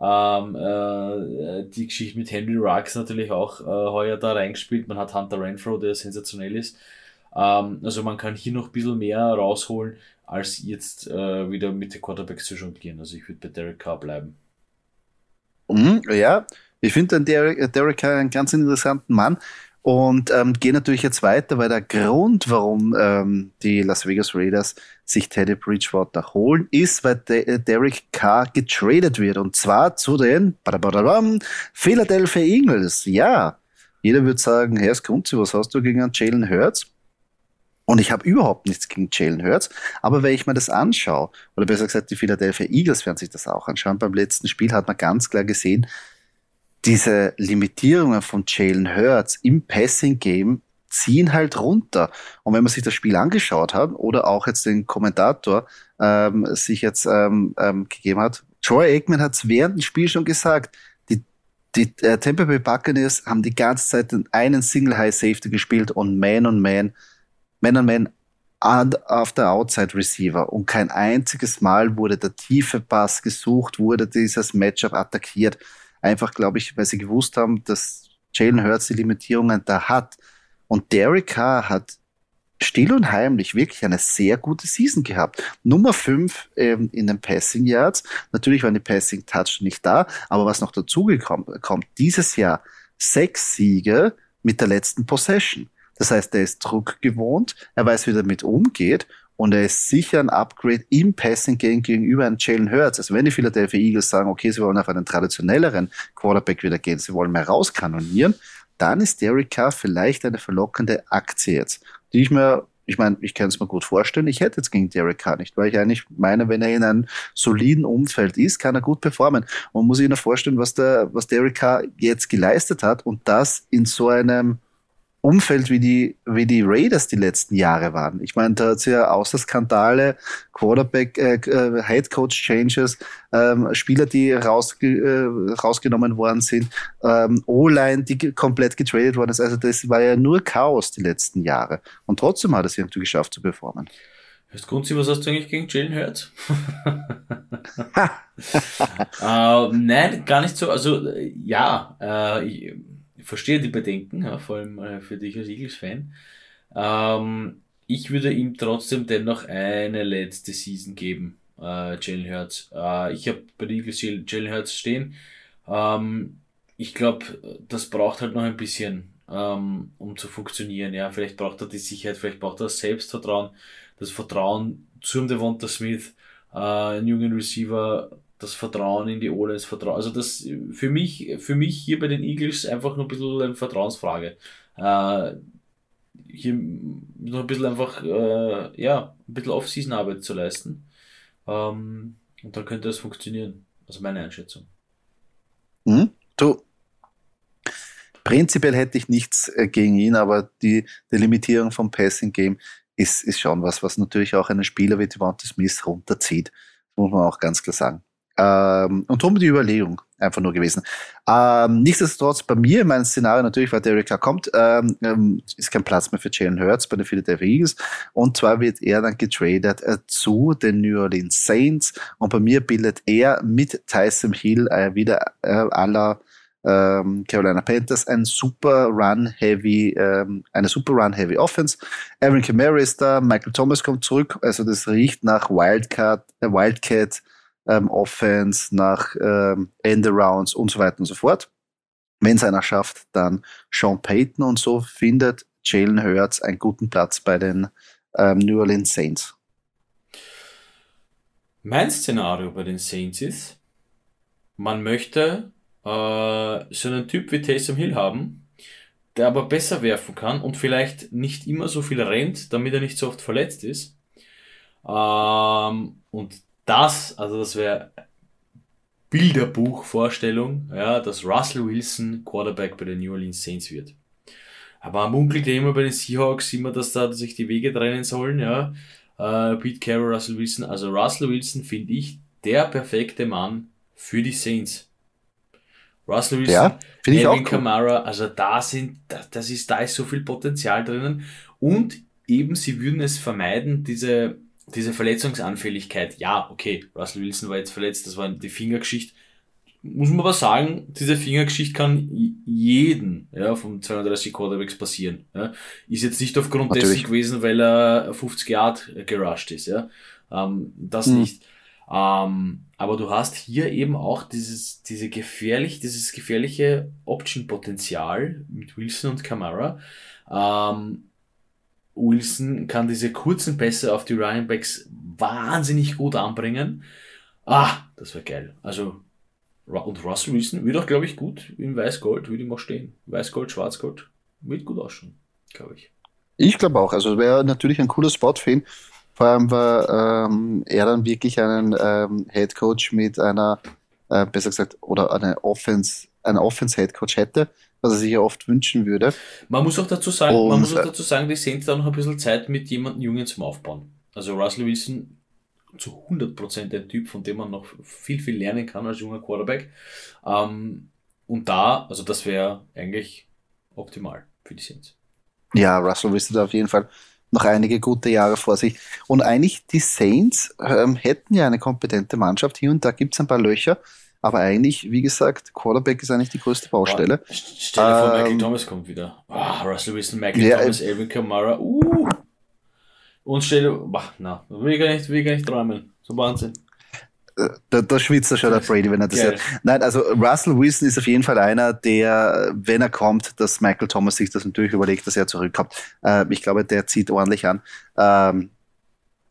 Ähm, äh, die Geschichte mit Henry Rux natürlich auch äh, heuer da reingespielt. Man hat Hunter Renfro, der sensationell ist. Ähm, also man kann hier noch ein bisschen mehr rausholen, als jetzt äh, wieder mit den Quarterbacks zu jonglieren. Also ich würde bei Derek Carr bleiben.
Mhm, ja, ich finde Derek, Derek Carr einen ganz interessanten Mann. Und ähm, gehe natürlich jetzt weiter, weil der Grund, warum ähm, die Las Vegas Raiders sich Teddy Bridgewater holen, ist, weil De äh, Derek Carr getradet wird. Und zwar zu den Philadelphia Eagles. Ja, jeder würde sagen, Herr Skunzi, was hast du gegen Jalen Hurts? Und ich habe überhaupt nichts gegen Jalen Hurts. Aber wenn ich mir das anschaue, oder besser gesagt, die Philadelphia Eagles werden sich das auch anschauen, beim letzten Spiel hat man ganz klar gesehen, diese Limitierungen von Jalen Hurts im Passing-Game ziehen halt runter. Und wenn man sich das Spiel angeschaut hat oder auch jetzt den Kommentator ähm, sich jetzt ähm, ähm, gegeben hat, Troy Aikman hat es während dem Spiel schon gesagt, die, die äh, Tampa Bay Buccaneers haben die ganze Zeit einen Single High Safety gespielt und Man on Man, Man on Man auf der Outside Receiver und kein einziges Mal wurde der tiefe Pass gesucht, wurde dieses Matchup attackiert. Einfach, glaube ich, weil sie gewusst haben, dass Jalen Hurts die Limitierungen da hat. Und Derek Carr hat still und heimlich wirklich eine sehr gute Season gehabt. Nummer 5 ähm, in den Passing Yards. Natürlich waren die Passing Touch nicht da, aber was noch dazu kommt, dieses Jahr sechs Siege mit der letzten Possession. Das heißt, er ist Druck gewohnt, er weiß, wie er damit umgeht und er ist sicher ein Upgrade im Passing Game gegenüber einem Jalen Hurts. Also wenn die Philadelphia Eagles sagen, okay, sie wollen auf einen traditionelleren Quarterback wieder gehen, sie wollen mehr rauskanonieren, dann ist Derek Carr vielleicht eine verlockende Aktie jetzt, die ich mir ich meine, ich kann es mir gut vorstellen, ich hätte jetzt gegen Derek Carr nicht, weil ich eigentlich meine, wenn er in einem soliden Umfeld ist, kann er gut performen. Man muss sich nur vorstellen, was der, was Derek Carr jetzt geleistet hat und das in so einem Umfeld wie die, wie die Raiders die letzten Jahre waren. Ich meine, da hat es ja außer Skandale, Quarterback, äh, äh, Head Coach Changes, ähm, Spieler, die rausge äh, rausgenommen worden sind, ähm, O-Line, die komplett getradet worden ist. Also das war ja nur Chaos die letzten Jahre. Und trotzdem hat es irgendwie geschafft zu performen.
Hast Grunzi, was hast du eigentlich gegen Jalen Hurts? äh, nein, gar nicht so. Also ja, äh, ich, ich verstehe die Bedenken, ja, vor allem äh, für dich als Eagles-Fan. Ähm, ich würde ihm trotzdem dennoch eine letzte Season geben, äh, Jalen Hurts. Äh, ich habe bei den Eagles Jalen Hurts stehen. Ähm, ich glaube, das braucht halt noch ein bisschen, ähm, um zu funktionieren. Ja, vielleicht braucht er die Sicherheit, vielleicht braucht er das Selbstvertrauen, das Vertrauen zum Devonta Smith, äh, einen jungen Receiver, das Vertrauen in die Ole, das Vertrauen. Also das für mich, für mich hier bei den Eagles einfach nur ein bisschen eine Vertrauensfrage. Äh, hier noch ein bisschen einfach, äh, ja, ein bisschen Off-Season-Arbeit zu leisten. Ähm, und dann könnte das funktionieren. Also meine Einschätzung.
Mhm. Du, prinzipiell hätte ich nichts äh, gegen ihn, aber die, die Limitierung vom Passing Game ist, ist schon was, was natürlich auch einen Spieler wie Devonta Smith runterzieht. muss man auch ganz klar sagen. Ähm, und darum die Überlegung einfach nur gewesen. Ähm, nichtsdestotrotz, bei mir in meinem Szenario natürlich, weil Derek Carr kommt, ähm, ähm, ist kein Platz mehr für Jalen Hurts bei den Philadelphia Eagles. Und zwar wird er dann getradet äh, zu den New Orleans Saints. Und bei mir bildet er mit Tyson Hill äh, wieder äh, aller ähm, Carolina Panthers ein super Run-Heavy, ähm, eine super Run-Heavy Offense. Aaron Kamara ist da, Michael Thomas kommt zurück, also das riecht nach Wildcat, äh, Wildcat ähm, Offense, nach ähm, Endarounds und so weiter und so fort. Wenn es einer schafft, dann Sean Payton und so findet Jalen Hurts einen guten Platz bei den ähm, New Orleans Saints.
Mein Szenario bei den Saints ist, man möchte äh, so einen Typ wie Taysom Hill haben, der aber besser werfen kann und vielleicht nicht immer so viel rennt, damit er nicht so oft verletzt ist. Ähm, und das, also das wäre Bilderbuchvorstellung, ja, dass Russell Wilson Quarterback bei den New Orleans Saints wird. Aber man munkelt ja immer bei den Seahawks immer, dass da sich die Wege trennen sollen, ja. Äh, Pete Carroll, Russell Wilson. Also Russell Wilson finde ich der perfekte Mann für die Saints. Russell Wilson, ja,
ich
Alvin Kamara, also da sind, das ist, da ist so viel Potenzial drinnen. Und eben, sie würden es vermeiden, diese diese Verletzungsanfälligkeit, ja, okay, Russell Wilson war jetzt verletzt, das war die Fingergeschichte, muss man aber sagen, diese Fingergeschichte kann jeden ja, von 32 Quarterbacks passieren. Ja. Ist jetzt nicht aufgrund Natürlich. dessen gewesen, weil er 50 Yard gerusht ist. Ja. Ähm, das mhm. nicht. Ähm, aber du hast hier eben auch dieses, diese gefährlich, dieses gefährliche Option-Potenzial mit Wilson und Kamara. Ähm, Wilson kann diese kurzen Pässe auf die Ryan Backs wahnsinnig gut anbringen. Ah, das wäre geil. Also, und Russell Wilson wird auch, glaube ich, gut in Weiß-Gold, würde ihm auch stehen. Weiß-Gold, Schwarz-Gold, wird gut ausschauen, glaube ich.
Ich glaube auch. Also, wäre natürlich ein cooler Spot für ihn. Vor allem, weil ähm, er dann wirklich einen ähm, Head Coach mit einer, äh, besser gesagt, oder eine Offense, einen Offense Head Coach hätte, was er sich ja oft wünschen würde.
Man muss auch dazu sagen, Und, man muss auch dazu sagen, die Saints da noch ein bisschen Zeit mit jemandem Jungen zum Aufbauen. Also Russell Wilson zu 100% ein Typ, von dem man noch viel, viel lernen kann als junger Quarterback. Ähm, und da, also das wäre eigentlich optimal für die Saints.
Ja, Russell Wilson da auf jeden Fall noch einige gute Jahre vor sich. Und eigentlich die Saints ähm, hätten ja eine kompetente Mannschaft. Hier und da gibt es ein paar Löcher. Aber eigentlich, wie gesagt, Quarterback ist eigentlich die größte Baustelle.
Boah, stell dir vor, ähm, Michael Thomas kommt wieder. Oh, Russell Wilson, Michael ja, Thomas, Elvin Kamara. Uh. Und stell dir, boah, na, will ich gar nicht, will gar nicht träumen. So Wahnsinn.
Da, da schwitzt er schon der Brady, wenn er das hört. Nein, also Russell Wilson ist auf jeden Fall einer, der, wenn er kommt, dass Michael Thomas sich das natürlich überlegt, dass er zurückkommt. Äh, ich glaube, der zieht ordentlich an.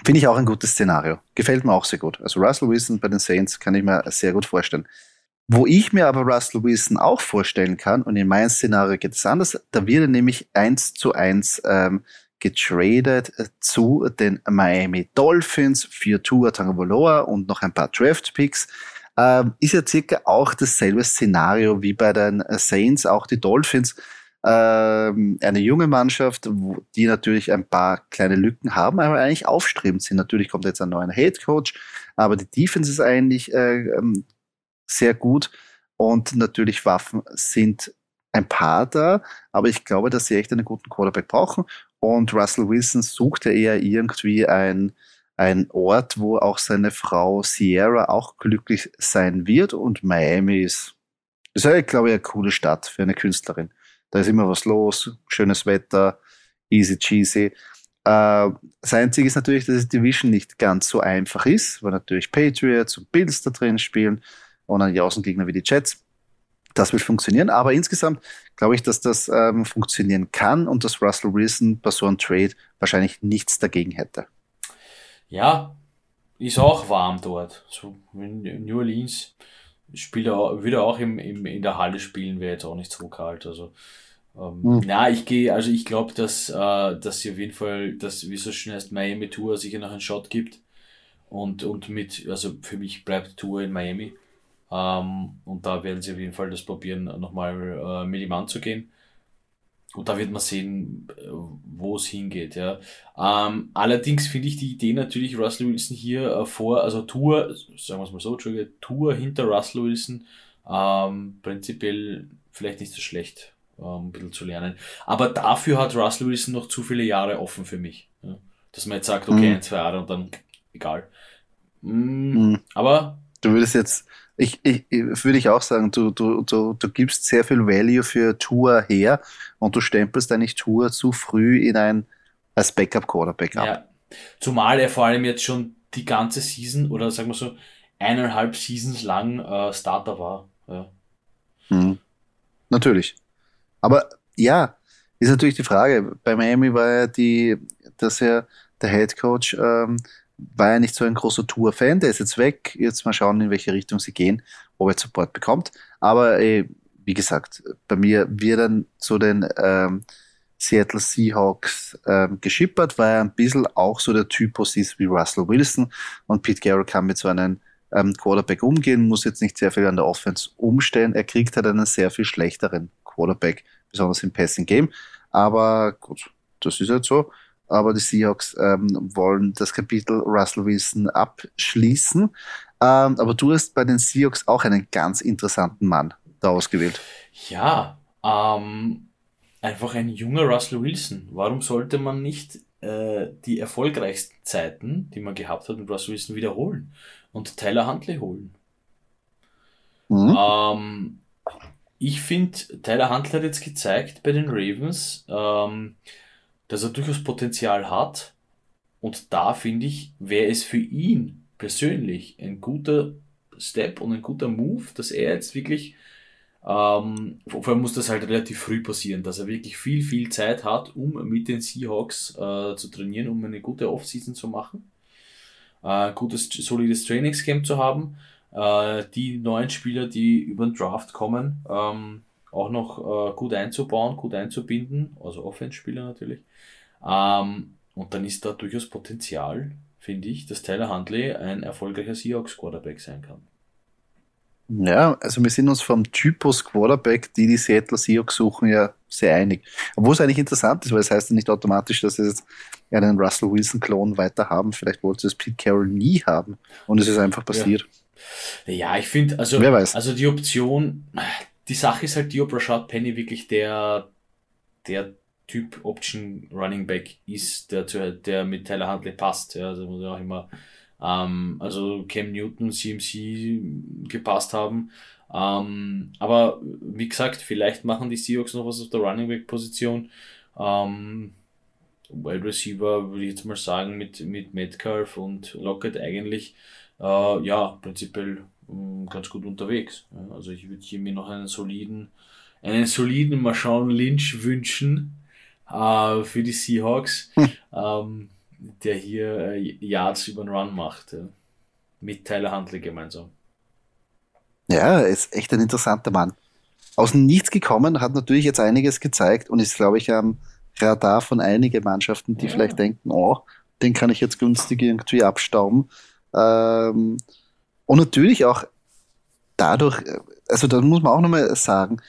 Finde ich auch ein gutes Szenario. Gefällt mir auch sehr gut. Also Russell Wilson bei den Saints kann ich mir sehr gut vorstellen. Wo ich mir aber Russell Wilson auch vorstellen kann, und in meinem Szenario geht es anders, da wird er nämlich eins zu eins ähm, getradet äh, zu den Miami Dolphins für Tua Tagovailoa und noch ein paar Draft Picks. Ähm, ist ja circa auch dasselbe Szenario wie bei den Saints, auch die Dolphins. Ähm, eine junge Mannschaft, die natürlich ein paar kleine Lücken haben, aber eigentlich aufstrebend sind. Natürlich kommt jetzt ein neuer Head Coach, aber die Defense ist eigentlich äh, ähm, sehr gut und natürlich Waffen sind ein paar da, aber ich glaube, dass sie echt einen guten Quarterback brauchen und Russell Wilson sucht ja eher irgendwie ein, ein Ort, wo auch seine Frau Sierra auch glücklich sein wird. Und Miami ist, ist ja, glaube ich, eine coole Stadt für eine Künstlerin. Da ist immer was los, schönes Wetter, easy cheesy. Äh, das Einzige ist natürlich, dass die Division nicht ganz so einfach ist, weil natürlich Patriots und Bills da drin spielen und dann die Außengegner wie die Jets das wird funktionieren. Aber insgesamt glaube ich, dass das ähm, funktionieren kann und dass Russell Wilson bei so einem Trade wahrscheinlich nichts dagegen hätte.
Ja, ist auch warm dort. So in New Orleans spielt er, würde er auch im, im, in der Halle spielen, wäre jetzt auch nicht so kalt. Also ähm, hm. na, ich gehe, also ich glaube, dass, äh, dass sie auf jeden Fall, dass, wie so schön heißt, Miami Tour sicher noch einen Shot gibt. Und, und mit, also für mich bleibt Tour in Miami. Ähm, und da werden sie auf jeden Fall das probieren, nochmal äh, mit ihm anzugehen. Und da wird man sehen, äh, wo es hingeht. Ja. Ähm, allerdings finde ich die Idee natürlich, Russell Wilson hier äh, vor, also Tour, sagen wir es mal so, Tour hinter Russell Wilson, ähm, prinzipiell vielleicht nicht so schlecht, ähm, ein bisschen zu lernen. Aber dafür hat Russell Wilson noch zu viele Jahre offen für mich. Ja. Dass man jetzt sagt, okay, mhm. ein, zwei Jahre und dann egal. Mhm. Mhm. Aber.
Du würdest jetzt ich, ich, würde ich auch sagen, du, du, du, du gibst sehr viel Value für Tour her und du stempelst eigentlich Tour zu früh in ein als Backup-Quarterback ab. Ja.
Zumal er vor allem jetzt schon die ganze Season oder sagen wir so eineinhalb Seasons lang äh, Starter war. Ja.
Mhm. Natürlich. Aber ja, ist natürlich die Frage. Bei Miami war ja die, dass er der Head Coach ähm, war ja nicht so ein großer Tour-Fan, der ist jetzt weg. Jetzt mal schauen, in welche Richtung sie gehen, ob er Support bekommt. Aber äh, wie gesagt, bei mir wird dann zu den ähm, Seattle Seahawks ähm, geschippert, weil er ein bisschen auch so der Typus ist wie Russell Wilson und Pete Carroll kann mit so einem ähm, Quarterback umgehen, muss jetzt nicht sehr viel an der Offense umstellen. Er kriegt halt einen sehr viel schlechteren Quarterback, besonders im Passing Game. Aber gut, das ist halt so aber die Seahawks ähm, wollen das Kapitel Russell Wilson abschließen. Ähm, aber du hast bei den Seahawks auch einen ganz interessanten Mann da ausgewählt.
Ja, ähm, einfach ein junger Russell Wilson. Warum sollte man nicht äh, die erfolgreichsten Zeiten, die man gehabt hat mit Russell Wilson, wiederholen und Tyler Huntley holen? Mhm. Ähm, ich finde, Tyler Huntley hat jetzt gezeigt bei den Ravens, ähm, dass er durchaus Potenzial hat. Und da finde ich, wäre es für ihn persönlich ein guter Step und ein guter Move, dass er jetzt wirklich, ähm, vor allem muss das halt relativ früh passieren, dass er wirklich viel, viel Zeit hat, um mit den Seahawks äh, zu trainieren, um eine gute Offseason zu machen, äh, gutes, solides Trainingscamp zu haben, äh, die neuen Spieler, die über den Draft kommen, ähm, auch noch äh, gut einzubauen, gut einzubinden, also Offense-Spieler natürlich. Ähm, und dann ist da durchaus Potenzial, finde ich, dass Tyler Huntley ein erfolgreicher Seahawks-Quarterback sein kann.
Ja, also wir sind uns vom Typus Quarterback, die die Seattle Seahawks suchen, ja sehr einig. Obwohl es eigentlich interessant ist, weil es heißt ja nicht automatisch, dass sie jetzt einen Russell Wilson-Klon weiter haben. Vielleicht wollte es Pete Carroll nie haben und es ist einfach passiert.
Ja, ja ich finde, also, also die Option, die Sache ist halt die, ob Rashad Penny wirklich der, der Typ Option Running Back ist, der, der mit Tyler Huntley passt. Ja, also muss ja auch immer ähm, also Cam Newton CMC gepasst haben. Ähm, aber wie gesagt, vielleicht machen die Seahawks noch was auf der Running Back Position. Ähm, Wide Receiver würde ich jetzt mal sagen mit, mit Metcalf und Lockett eigentlich äh, ja prinzipiell ganz gut unterwegs. Also ich würde hier mir noch einen soliden, einen soliden Marshawn Lynch wünschen äh, für die Seahawks. Hm. Ähm, der hier äh, Yards über den Run macht. Ja. Mit Tyler Huntley gemeinsam.
Ja, er ist echt ein interessanter Mann. Aus dem Nichts gekommen, hat natürlich jetzt einiges gezeigt und ist, glaube ich, am Radar von einigen Mannschaften, die ja. vielleicht denken, oh, den kann ich jetzt günstig irgendwie abstauben. Ähm, und natürlich auch dadurch, also da muss man auch nochmal sagen,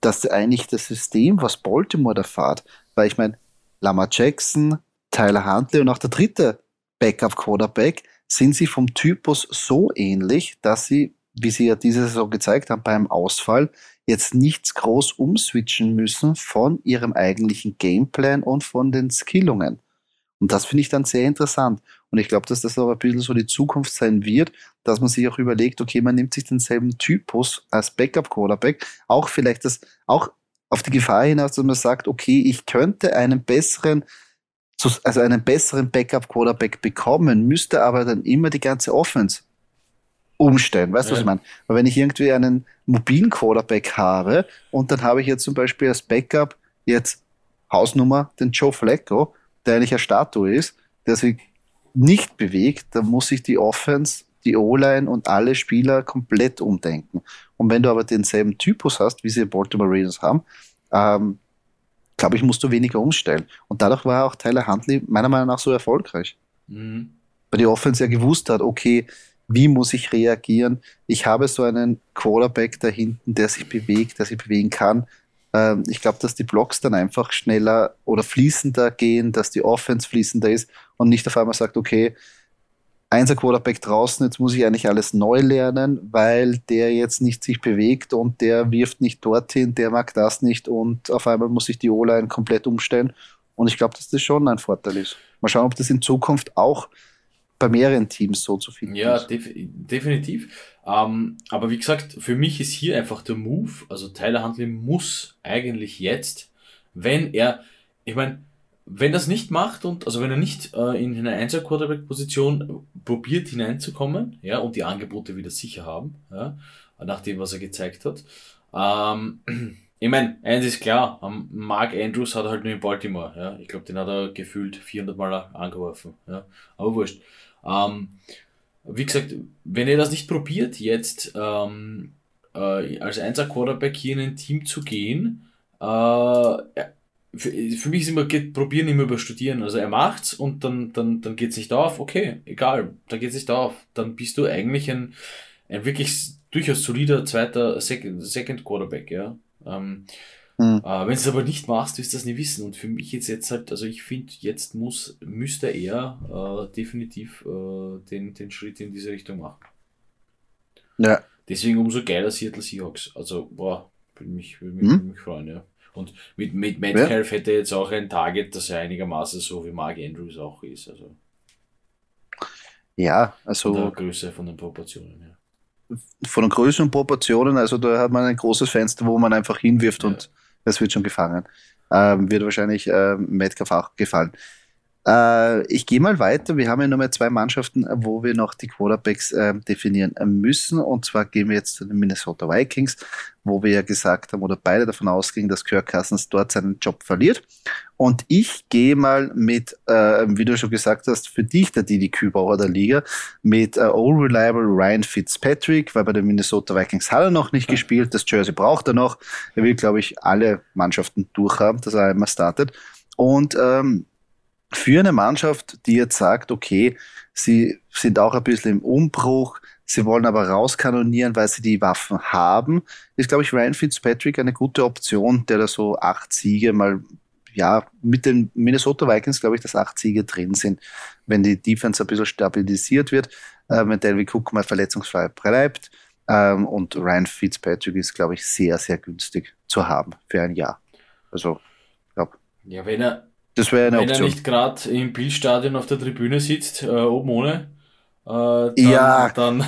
dass eigentlich das System, was Baltimore da fährt, weil ich meine, Lama Jackson, Tyler Huntley und auch der dritte Backup-Quarterback sind sie vom Typus so ähnlich, dass sie, wie sie ja diese Saison gezeigt haben, beim Ausfall jetzt nichts groß umswitchen müssen von ihrem eigentlichen Gameplan und von den Skillungen. Und das finde ich dann sehr interessant. Und ich glaube, dass das auch ein bisschen so die Zukunft sein wird, dass man sich auch überlegt, okay, man nimmt sich denselben Typus als Backup-Quarterback, auch vielleicht das, auch auf die Gefahr hinaus, dass man sagt, okay, ich könnte einen besseren also einen besseren Backup-Quarterback bekommen, müsste aber dann immer die ganze Offense umstellen. Weißt du, ja. was ich meine? Weil wenn ich irgendwie einen mobilen Quarterback habe und dann habe ich jetzt zum Beispiel als Backup jetzt Hausnummer den Joe Flacco, der eigentlich eine Statue ist, der sich nicht bewegt, dann muss sich die Offense, die O-Line und alle Spieler komplett umdenken. Und wenn du aber denselben Typus hast, wie sie Baltimore Ravens haben, ähm, glaube ich, musst du weniger umstellen. Und dadurch war auch Tyler Huntley meiner Meinung nach so erfolgreich. Mhm. Weil die Offense ja gewusst hat, okay, wie muss ich reagieren? Ich habe so einen Quarterback da hinten, der sich bewegt, der sich bewegen kann. Ähm, ich glaube, dass die Blocks dann einfach schneller oder fließender gehen, dass die Offense fließender ist und nicht auf einmal sagt, okay, Einser Quarterback draußen, jetzt muss ich eigentlich alles neu lernen, weil der jetzt nicht sich bewegt und der wirft nicht dorthin, der mag das nicht und auf einmal muss ich die O-Line komplett umstellen. Und ich glaube, dass das schon ein Vorteil ist. Mal schauen, ob das in Zukunft auch bei mehreren Teams so zu finden
ja, ist. Ja, def definitiv. Ähm, aber wie gesagt, für mich ist hier einfach der Move, also Tyler Huntley muss eigentlich jetzt, wenn er, ich meine, wenn das nicht macht und also wenn er nicht äh, in eine Einser Quarterback Position probiert hineinzukommen, ja, und die Angebote wieder sicher haben, ja, nach dem was er gezeigt hat. Ähm, ich meine, eins ist klar, Mark Andrews hat er halt nur in Baltimore, ja. Ich glaube, den hat er gefühlt 400 Mal angeworfen, ja. Aber wurscht. Ähm, wie gesagt, wenn er das nicht probiert, jetzt ähm, äh, als Einser Quarterback hier in ein Team zu gehen, äh, für, für mich ist immer, geht, probieren immer über Studieren. Also er macht's und dann, dann, dann geht's nicht auf. Okay, egal, dann geht's nicht auf. Dann bist du eigentlich ein, ein wirklich durchaus solider zweiter Second, Second Quarterback, ja. Ähm, mhm. äh, Wenn du es aber nicht machst, wirst du das nie wissen. Und für mich jetzt jetzt halt, also ich finde, jetzt muss, müsste er äh, definitiv äh, den, den Schritt in diese Richtung machen. Ja. Deswegen umso geiler Seattle Seahawks. Also, boah, würde mich, würde mich, mhm. würde mich freuen, ja. Und mit, mit Metcalf ja. hätte er jetzt auch ein Target, das ja einigermaßen so wie Mark Andrews auch ist. Also
ja, also.
Von der Größe, von den Proportionen, ja.
von den größeren Proportionen, also da hat man ein großes Fenster, wo man einfach hinwirft ja. und das wird schon gefangen. Ähm, wird wahrscheinlich äh, Metcalf auch gefallen. Äh, ich gehe mal weiter. Wir haben ja nochmal zwei Mannschaften, wo wir noch die Quarterbacks äh, definieren müssen. Und zwar gehen wir jetzt zu den Minnesota Vikings, wo wir ja gesagt haben oder beide davon ausgingen, dass Kirk Cousins dort seinen Job verliert. Und ich gehe mal mit, äh, wie du schon gesagt hast, für dich der Didi Kübauer der Liga, mit äh, All Reliable Ryan Fitzpatrick, weil bei den Minnesota Vikings hat er noch nicht ja. gespielt. Das Jersey braucht er noch. Er will, glaube ich, alle Mannschaften durchhaben, dass er einmal startet. Und ähm, für eine Mannschaft, die jetzt sagt, okay, sie sind auch ein bisschen im Umbruch, sie wollen aber rauskanonieren, weil sie die Waffen haben, ist, glaube ich, Ryan Fitzpatrick eine gute Option, der da so acht Siege mal, ja, mit den Minnesota Vikings, glaube ich, dass acht Siege drin sind, wenn die Defense ein bisschen stabilisiert wird, äh, wenn Delvin Cook mal verletzungsfrei bleibt. Ähm, und Ryan Fitzpatrick ist, glaube ich, sehr, sehr günstig zu haben für ein Jahr. Also, glaube
Ja, wenn er
das wäre eine
Wenn
Option.
er nicht gerade im Bildstadion auf der Tribüne sitzt, äh, oben ohne, äh, dann,
ja.
dann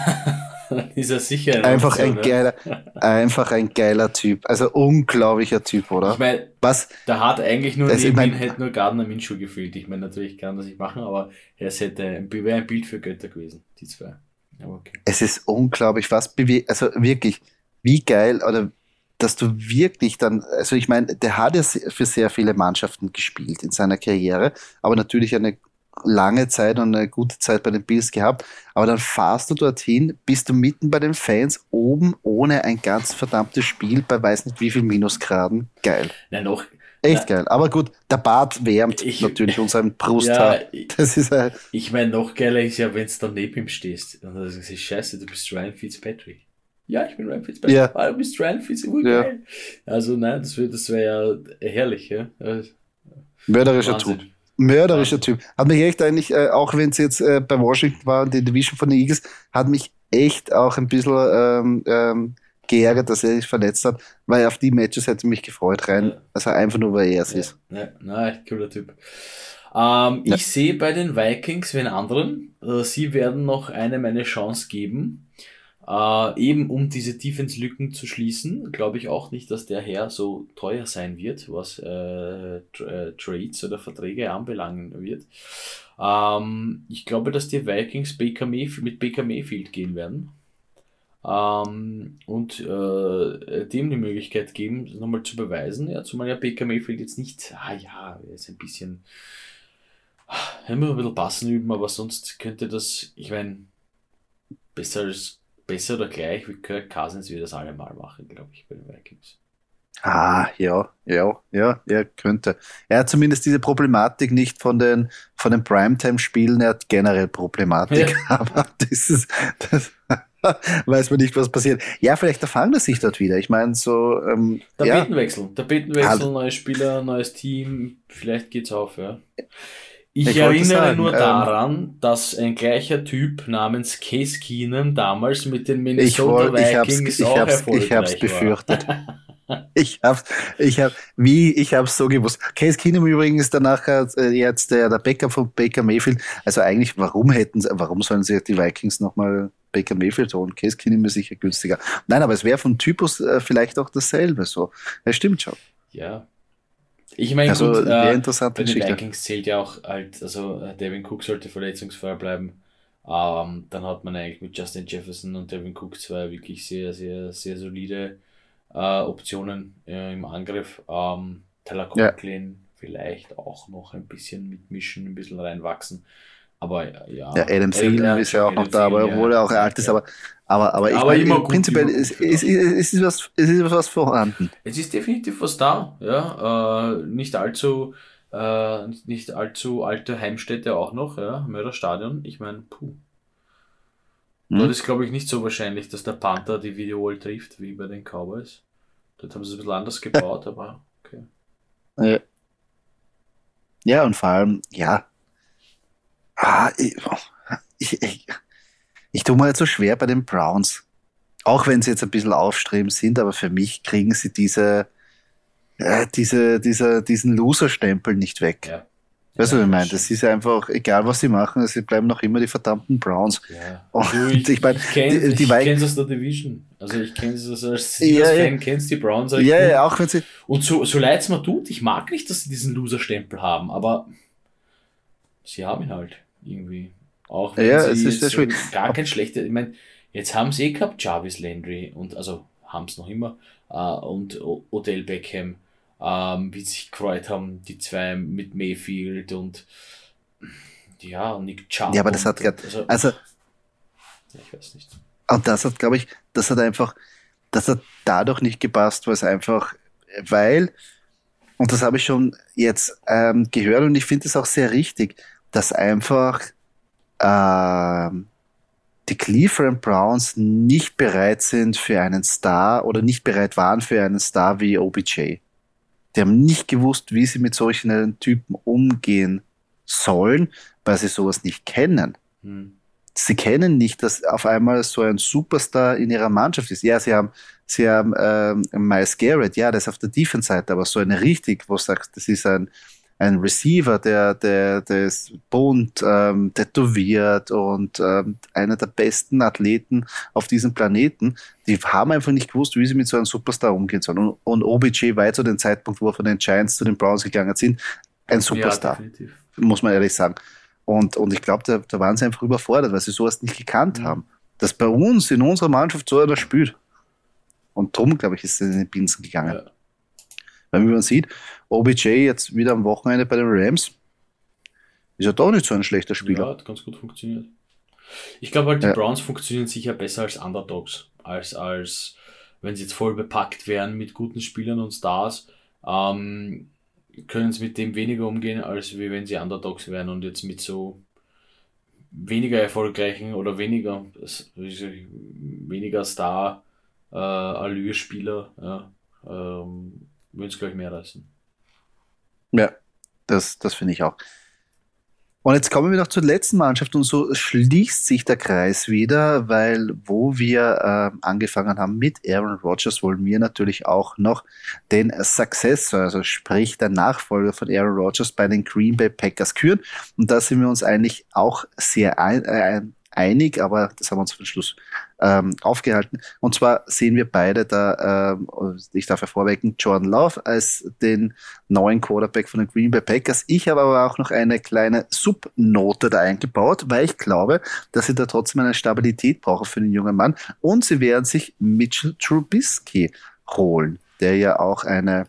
ist er sicher
einfach Option, ein geiler, einfach ein geiler Typ. Also unglaublicher Typ, oder?
Ich meine, was? Da hat eigentlich nur neben ihm hätte nur Gardner Minshew gefehlt. Ich meine, natürlich kann das nicht machen, aber es hätte wäre ein Bild für Götter gewesen, die zwei.
Okay. Es ist unglaublich, was bewegt, also wirklich, wie geil oder dass du wirklich dann, also ich meine, der hat ja für sehr viele Mannschaften gespielt in seiner Karriere, aber natürlich eine lange Zeit und eine gute Zeit bei den Bills gehabt. Aber dann fahrst du dorthin, bist du mitten bei den Fans, oben ohne ein ganz verdammtes Spiel bei weiß nicht wie viel Minusgraden. Geil.
Nein, noch.
Echt na, geil. Aber gut, der Bart wärmt ich, natürlich unseren Brusthaar. Ja, das ist
ein, Ich meine, noch geiler ist ja, wenn du neben ihm stehst und du sagst, scheiße, du bist Ryan Fitzpatrick. Ja, ich bin Ryan Fitzpatrick. Ja. Ah, du bist Fitzpatrick. Ja. Geil. Also, nein, das wäre das wär ja herrlich. Ja?
Mörderischer Wahnsinn. Typ. Mörderischer Typ. Hat mich echt eigentlich, äh, auch wenn es jetzt äh, bei Washington war, die Division von den Eagles, hat mich echt auch ein bisschen ähm, ähm, geärgert, dass er sich verletzt hat, weil auf die Matches hätte mich gefreut rein. Ja. Also einfach nur, weil er es
ja.
ist.
Ja, nein, cooler Typ. Ähm, ja. Ich sehe bei den Vikings wie einen anderen, äh, sie werden noch eine meine Chance geben. Äh, eben um diese Defense-Lücken zu schließen, glaube ich auch nicht, dass der Herr so teuer sein wird, was äh, äh, Trades oder Verträge anbelangen wird. Ähm, ich glaube, dass die Vikings Baker mit Baker Mayfield gehen werden. Ähm, und äh, dem die Möglichkeit geben, nochmal zu beweisen. Ja, zumal ja Baker Mayfield jetzt nicht, ah ja, er ist ein bisschen, immer ein bisschen passen üben, aber sonst könnte das, ich meine, besser als besser oder gleich wie Kirk Cousins wir das alle mal machen, glaube ich, bei den Vikings.
Ah, ja, ja, ja, er könnte. Er hat zumindest diese Problematik nicht von den, von den Primetime-Spielen, er hat generell Problematik, ja. aber das ist, das weiß man nicht, was passiert. Ja, vielleicht erfahren er sich dort wieder. Ich meine, so. Ähm,
Tapetenwechsel, ja. Tapetenwechsel, also, neues Spieler, neues Team, vielleicht geht's auf, ja. Ich, ich erinnere sagen, nur ähm, daran, dass ein gleicher Typ namens Case Keenum damals mit den Minnesota
ich wollt, Vikings ich auch hab's, ich hab's befürchtet. ich hab's, ich hab, wie, ich hab's so gewusst. Case Keenum übrigens ist danach äh, jetzt der, der Backup von Baker Mayfield. Also eigentlich, warum hätten warum sollen sie die Vikings nochmal Baker Mayfield holen? Case Keenum ist sicher günstiger. Nein, aber es wäre vom Typus äh, vielleicht auch dasselbe so. Das stimmt schon.
Ja, ich meine, also, gut, äh, interessante bei den Vikings zählt ja auch halt, also äh, Devin Cook sollte verletzungsfrei bleiben. Ähm, dann hat man eigentlich mit Justin Jefferson und Devin Cook zwei wirklich sehr, sehr, sehr solide äh, Optionen äh, im Angriff. Ähm, Tyler Conklin ja. vielleicht auch noch ein bisschen mitmischen, ein bisschen reinwachsen. Aber ja.
Ja, Adam Thielen ist ja auch noch da, aber obwohl er auch alt ist, aber, aber, aber ich aber meine, immer prinzipiell ist, ist, ist, ist, was, ist was vorhanden.
Es ist definitiv was da, ja. Äh, nicht allzu, äh, nicht allzu alte Heimstätte auch noch, ja. Mörderstadion. Ich meine, puh. Hm. Dort ist, glaube ich, nicht so wahrscheinlich, dass der Panther die Videowall trifft, wie bei den Cowboys. Dort haben sie es ein bisschen anders gebaut, aber okay.
Ja, und vor allem, ja, Ah, ich, ich, ich, ich tue mir jetzt so schwer bei den Browns. Auch wenn sie jetzt ein bisschen aufstreben sind, aber für mich kriegen sie diese, äh, diese, diese, diesen Loser-Stempel nicht weg.
Ja.
Weißt du, was ich meine? Das ist einfach, egal was sie machen, sie bleiben noch immer die verdammten Browns.
Ja.
Und
Du, ich,
ich mein,
ich kenne
die- die
kenn's aus der Division. Also ich kenne es als
Ja,
Steelers-Fan,
ja.
kennst die Browns.
Ja,
gut.
ja, auch wenn sie,
Und so, so leid es mir tut, ich mag nicht, dass sie diesen Loser-Stempel haben, aber sie haben ihn halt irgendwie. Auch wenn
Ja, es ist sehr schwierig.
gar kein schlechter, ich meine, jetzt haben sie eh gehabt Jarvis Landry und also haben es noch immer äh, und O- Odell Beckham, ähm, wie sich gefreut haben, die zwei mit Mayfield und ja, Nick Chubb.
Ja, aber das hat grad-
also,
also,
ich weiß nicht.
Und das hat, glaube ich, das hat einfach, das hat dadurch nicht gepasst, weil es einfach, weil, und das habe ich schon jetzt ähm, gehört und ich finde es auch sehr richtig, dass einfach ähm, die Cleveland Browns nicht bereit sind für einen Star oder nicht bereit waren für einen Star wie OBJ. Die haben nicht gewusst, wie sie mit solchen Typen umgehen sollen, weil sie sowas nicht kennen
Hm.
sie kennen nicht, dass auf einmal so ein Superstar in ihrer Mannschaft ist. Ja, sie haben, sie haben ähm, Miles Garrett, ja, der ist auf der Defense-Seite, aber so eine richtig, wo du sagst, das ist ein, ein Receiver, der, der, der ist bunt, ähm, tätowiert und ähm, einer der besten Athleten auf diesem Planeten. Die haben einfach nicht gewusst, wie sie mit so einem Superstar umgehen sollen. Und, und OBJ war zu dem Zeitpunkt, wo er von den Giants zu den Browns gegangen sind, ein Superstar
Ja,
muss man ehrlich sagen. Und, und ich glaube, da, da waren sie einfach überfordert, weil sie sowas nicht gekannt
Mhm.
haben. Dass bei uns in unserer Mannschaft so einer spielt. Und Tom, glaube ich, ist in den Binsen gegangen.
Ja.
Weil wie man sieht, OBJ jetzt wieder am Wochenende bei den Rams, ist ja doch nicht so ein schlechter
Ja,
Spieler.
hat ganz gut funktioniert. Ich glaube halt, die
Ja.
Browns funktionieren sicher besser als Underdogs, als, als wenn sie jetzt voll bepackt wären mit guten Spielern und Stars, ähm, können sie mit dem weniger umgehen, als wie wenn sie Underdogs wären und jetzt mit so weniger erfolgreichen oder weniger, weniger Star äh, ja, ähm, würden es gleich mehr reißen.
Ja, das, das finde ich auch. Und jetzt kommen wir noch zur letzten Mannschaft und so schließt sich der Kreis wieder, weil wo wir ähm, angefangen haben mit Aaron Rodgers, wollen wir natürlich auch noch den Successor, also sprich der Nachfolger von Aaron Rodgers bei den Green Bay Packers küren. Und da sind wir uns eigentlich auch sehr ein, äh, einig, aber das haben wir uns für den Schluss ähm, aufgehalten. Und zwar sehen wir beide da, ähm, ich darf hervorwecken, Jordan Love als den neuen Quarterback von den Green Bay Packers. Ich habe aber auch noch eine kleine Subnote da eingebaut, weil ich glaube, dass sie da trotzdem eine Stabilität brauchen für den jungen Mann. Und sie werden sich Mitchell Trubisky holen, der ja auch eine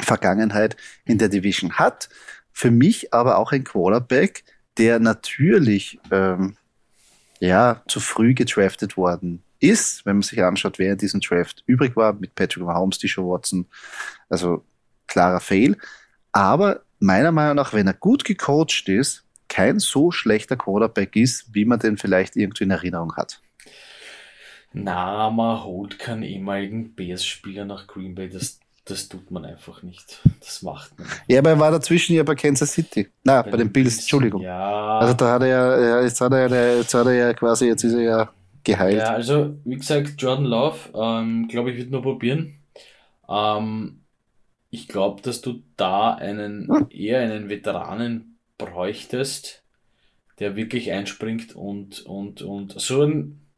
Vergangenheit in der Division hat. Für mich aber auch ein Quarterback, der natürlich ähm, ja, zu früh gedraftet worden ist, wenn man sich anschaut, wer in diesem Draft übrig war, mit Patrick Mahomes, Deshaun Watson, also klarer Fail. Aber meiner Meinung nach, wenn er gut gecoacht ist, kein so schlechter Quarterback ist, wie man den vielleicht irgendwie in Erinnerung hat.
Na, man holt keinen ehemaligen Bears-Spieler nach Green Bay, das, das tut man einfach nicht. Das macht man nicht.
Ja, aber er war dazwischen ja bei Kansas City. Na, bei, den Bills, Entschuldigung.
Ja,
Also da hat er ja, ja, jetzt hat er ja, jetzt hat er ja quasi, jetzt ist er ja geheilt.
ja, also wie gesagt, Jordan Love, ähm, glaube ich, wird nur probieren. Ähm, ich glaube, dass du da einen
Hm.
eher einen Veteranen bräuchtest, der wirklich einspringt und, und, und so ein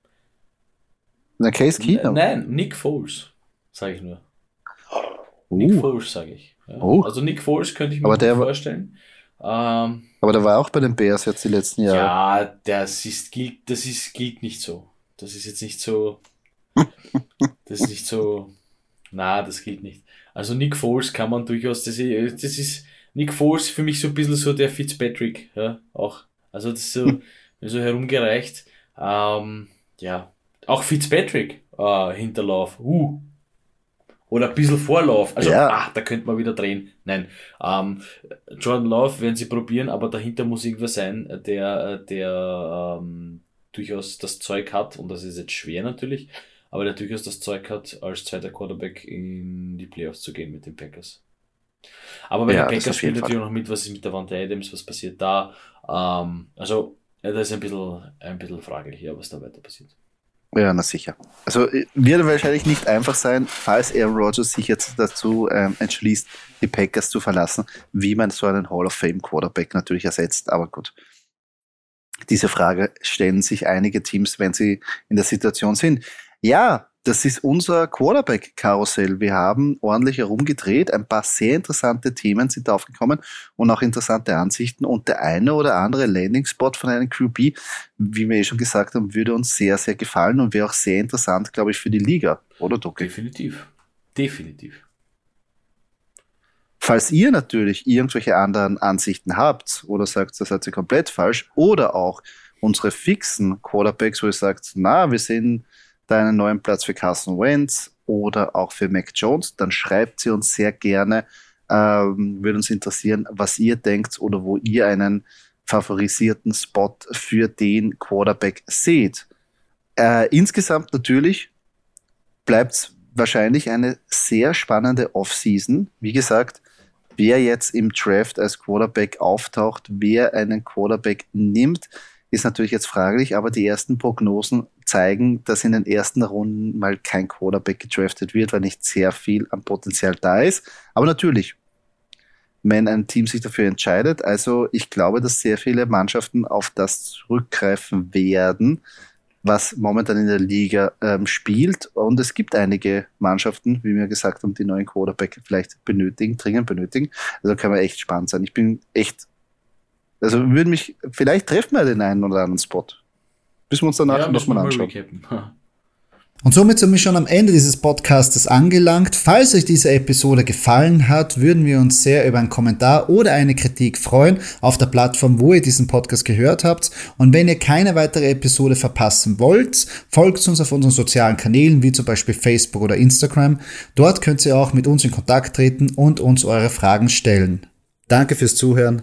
Na, Case Keenum.
Nein, Nick Foles, sage ich nur. Nick
Uh,
Foles, sage ich. Ja.
Oh.
Also Nick Foles könnte ich mir
Aber der
vorstellen. Ähm,
aber der war auch bei den Bears jetzt die letzten Jahre.
ja, das ist, gilt, das ist, gilt nicht so. Das ist jetzt nicht so. Das ist nicht so. Na, das gilt nicht. Also Nick Foles kann man durchaus, das ist, das ist Nick Foles für mich so ein bisschen so der Fitzpatrick, ja, auch. Also das ist so, so herumgereicht. Ähm, ja, auch Fitzpatrick äh, Hinterlauf. Uh. Oder ein bisschen Vorlauf. Also,
Ja.
ah, da könnte man wieder drehen. Nein. Ähm, Jordan Love werden sie probieren, aber dahinter muss irgendwer sein, der, der ähm, durchaus das Zeug hat, und das ist jetzt schwer natürlich, aber der durchaus das Zeug hat, als zweiter Quarterback in die Playoffs zu gehen mit den Packers. Aber bei
Ja,
den Packers spielt natürlich noch mit, was ist mit der Wante Adams, was passiert da. Ähm, also, ja, das ist ein bisschen, ein bisschen fraglich, ja, was da weiter passiert.
Ja, na sicher. Also äh, wird wahrscheinlich nicht einfach sein, falls Aaron Rodgers sich jetzt dazu ähm, entschließt, die Packers zu verlassen, wie man so einen Hall of Fame Quarterback natürlich ersetzt. Aber gut, diese Frage stellen sich einige Teams, wenn sie in der Situation sind. Ja, das ist unser Quarterback-Karussell. Wir haben ordentlich herumgedreht. Ein paar sehr interessante Themen sind aufgekommen und auch interessante Ansichten. Und der eine oder andere Landing-Spot von einem QB, wie wir eh schon gesagt haben, würde uns sehr, sehr gefallen und wäre auch sehr interessant, glaube ich, für die Liga. Oder, Doki?
Definitiv. Definitiv.
Falls ihr natürlich irgendwelche anderen Ansichten habt oder sagt, das seid ihr komplett falsch, oder auch unsere fixen Quarterbacks, wo ihr sagt, na, wir sehen da einen neuen Platz für Carson Wentz oder auch für Mac Jones, dann schreibt sie uns sehr gerne. Ähm, würde uns interessieren, was ihr denkt oder wo ihr einen favorisierten Spot für den Quarterback seht. Äh, insgesamt natürlich bleibt es wahrscheinlich eine sehr spannende Offseason. Wie gesagt, wer jetzt im Draft als Quarterback auftaucht, wer einen Quarterback nimmt, ist natürlich jetzt fraglich, aber die ersten Prognosen zeigen, dass in den ersten Runden mal kein Quarterback gedraftet wird, weil nicht sehr viel an Potenzial da ist. Aber natürlich, wenn ein Team sich dafür entscheidet, also ich glaube, dass sehr viele Mannschaften auf das zurückgreifen werden, was momentan in der Liga ähm, spielt. Und es gibt einige Mannschaften, wie wir gesagt haben, die neuen Quarterback vielleicht benötigen, dringend benötigen. Also kann man echt spannend sein. Ich bin echt also würde mich, vielleicht treffen wir den einen oder anderen Spot. Bis wir uns danach ja, nochmal anschauen.
Und somit sind wir schon am Ende dieses Podcastes angelangt. Falls euch diese Episode gefallen hat, würden wir uns sehr über einen Kommentar oder eine Kritik freuen auf der Plattform, wo ihr diesen Podcast gehört habt. Und wenn ihr keine weitere Episode verpassen wollt, folgt uns auf unseren sozialen Kanälen, wie zum Beispiel Facebook oder Instagram. Dort könnt ihr auch mit uns in Kontakt treten und uns eure Fragen stellen. Danke fürs Zuhören.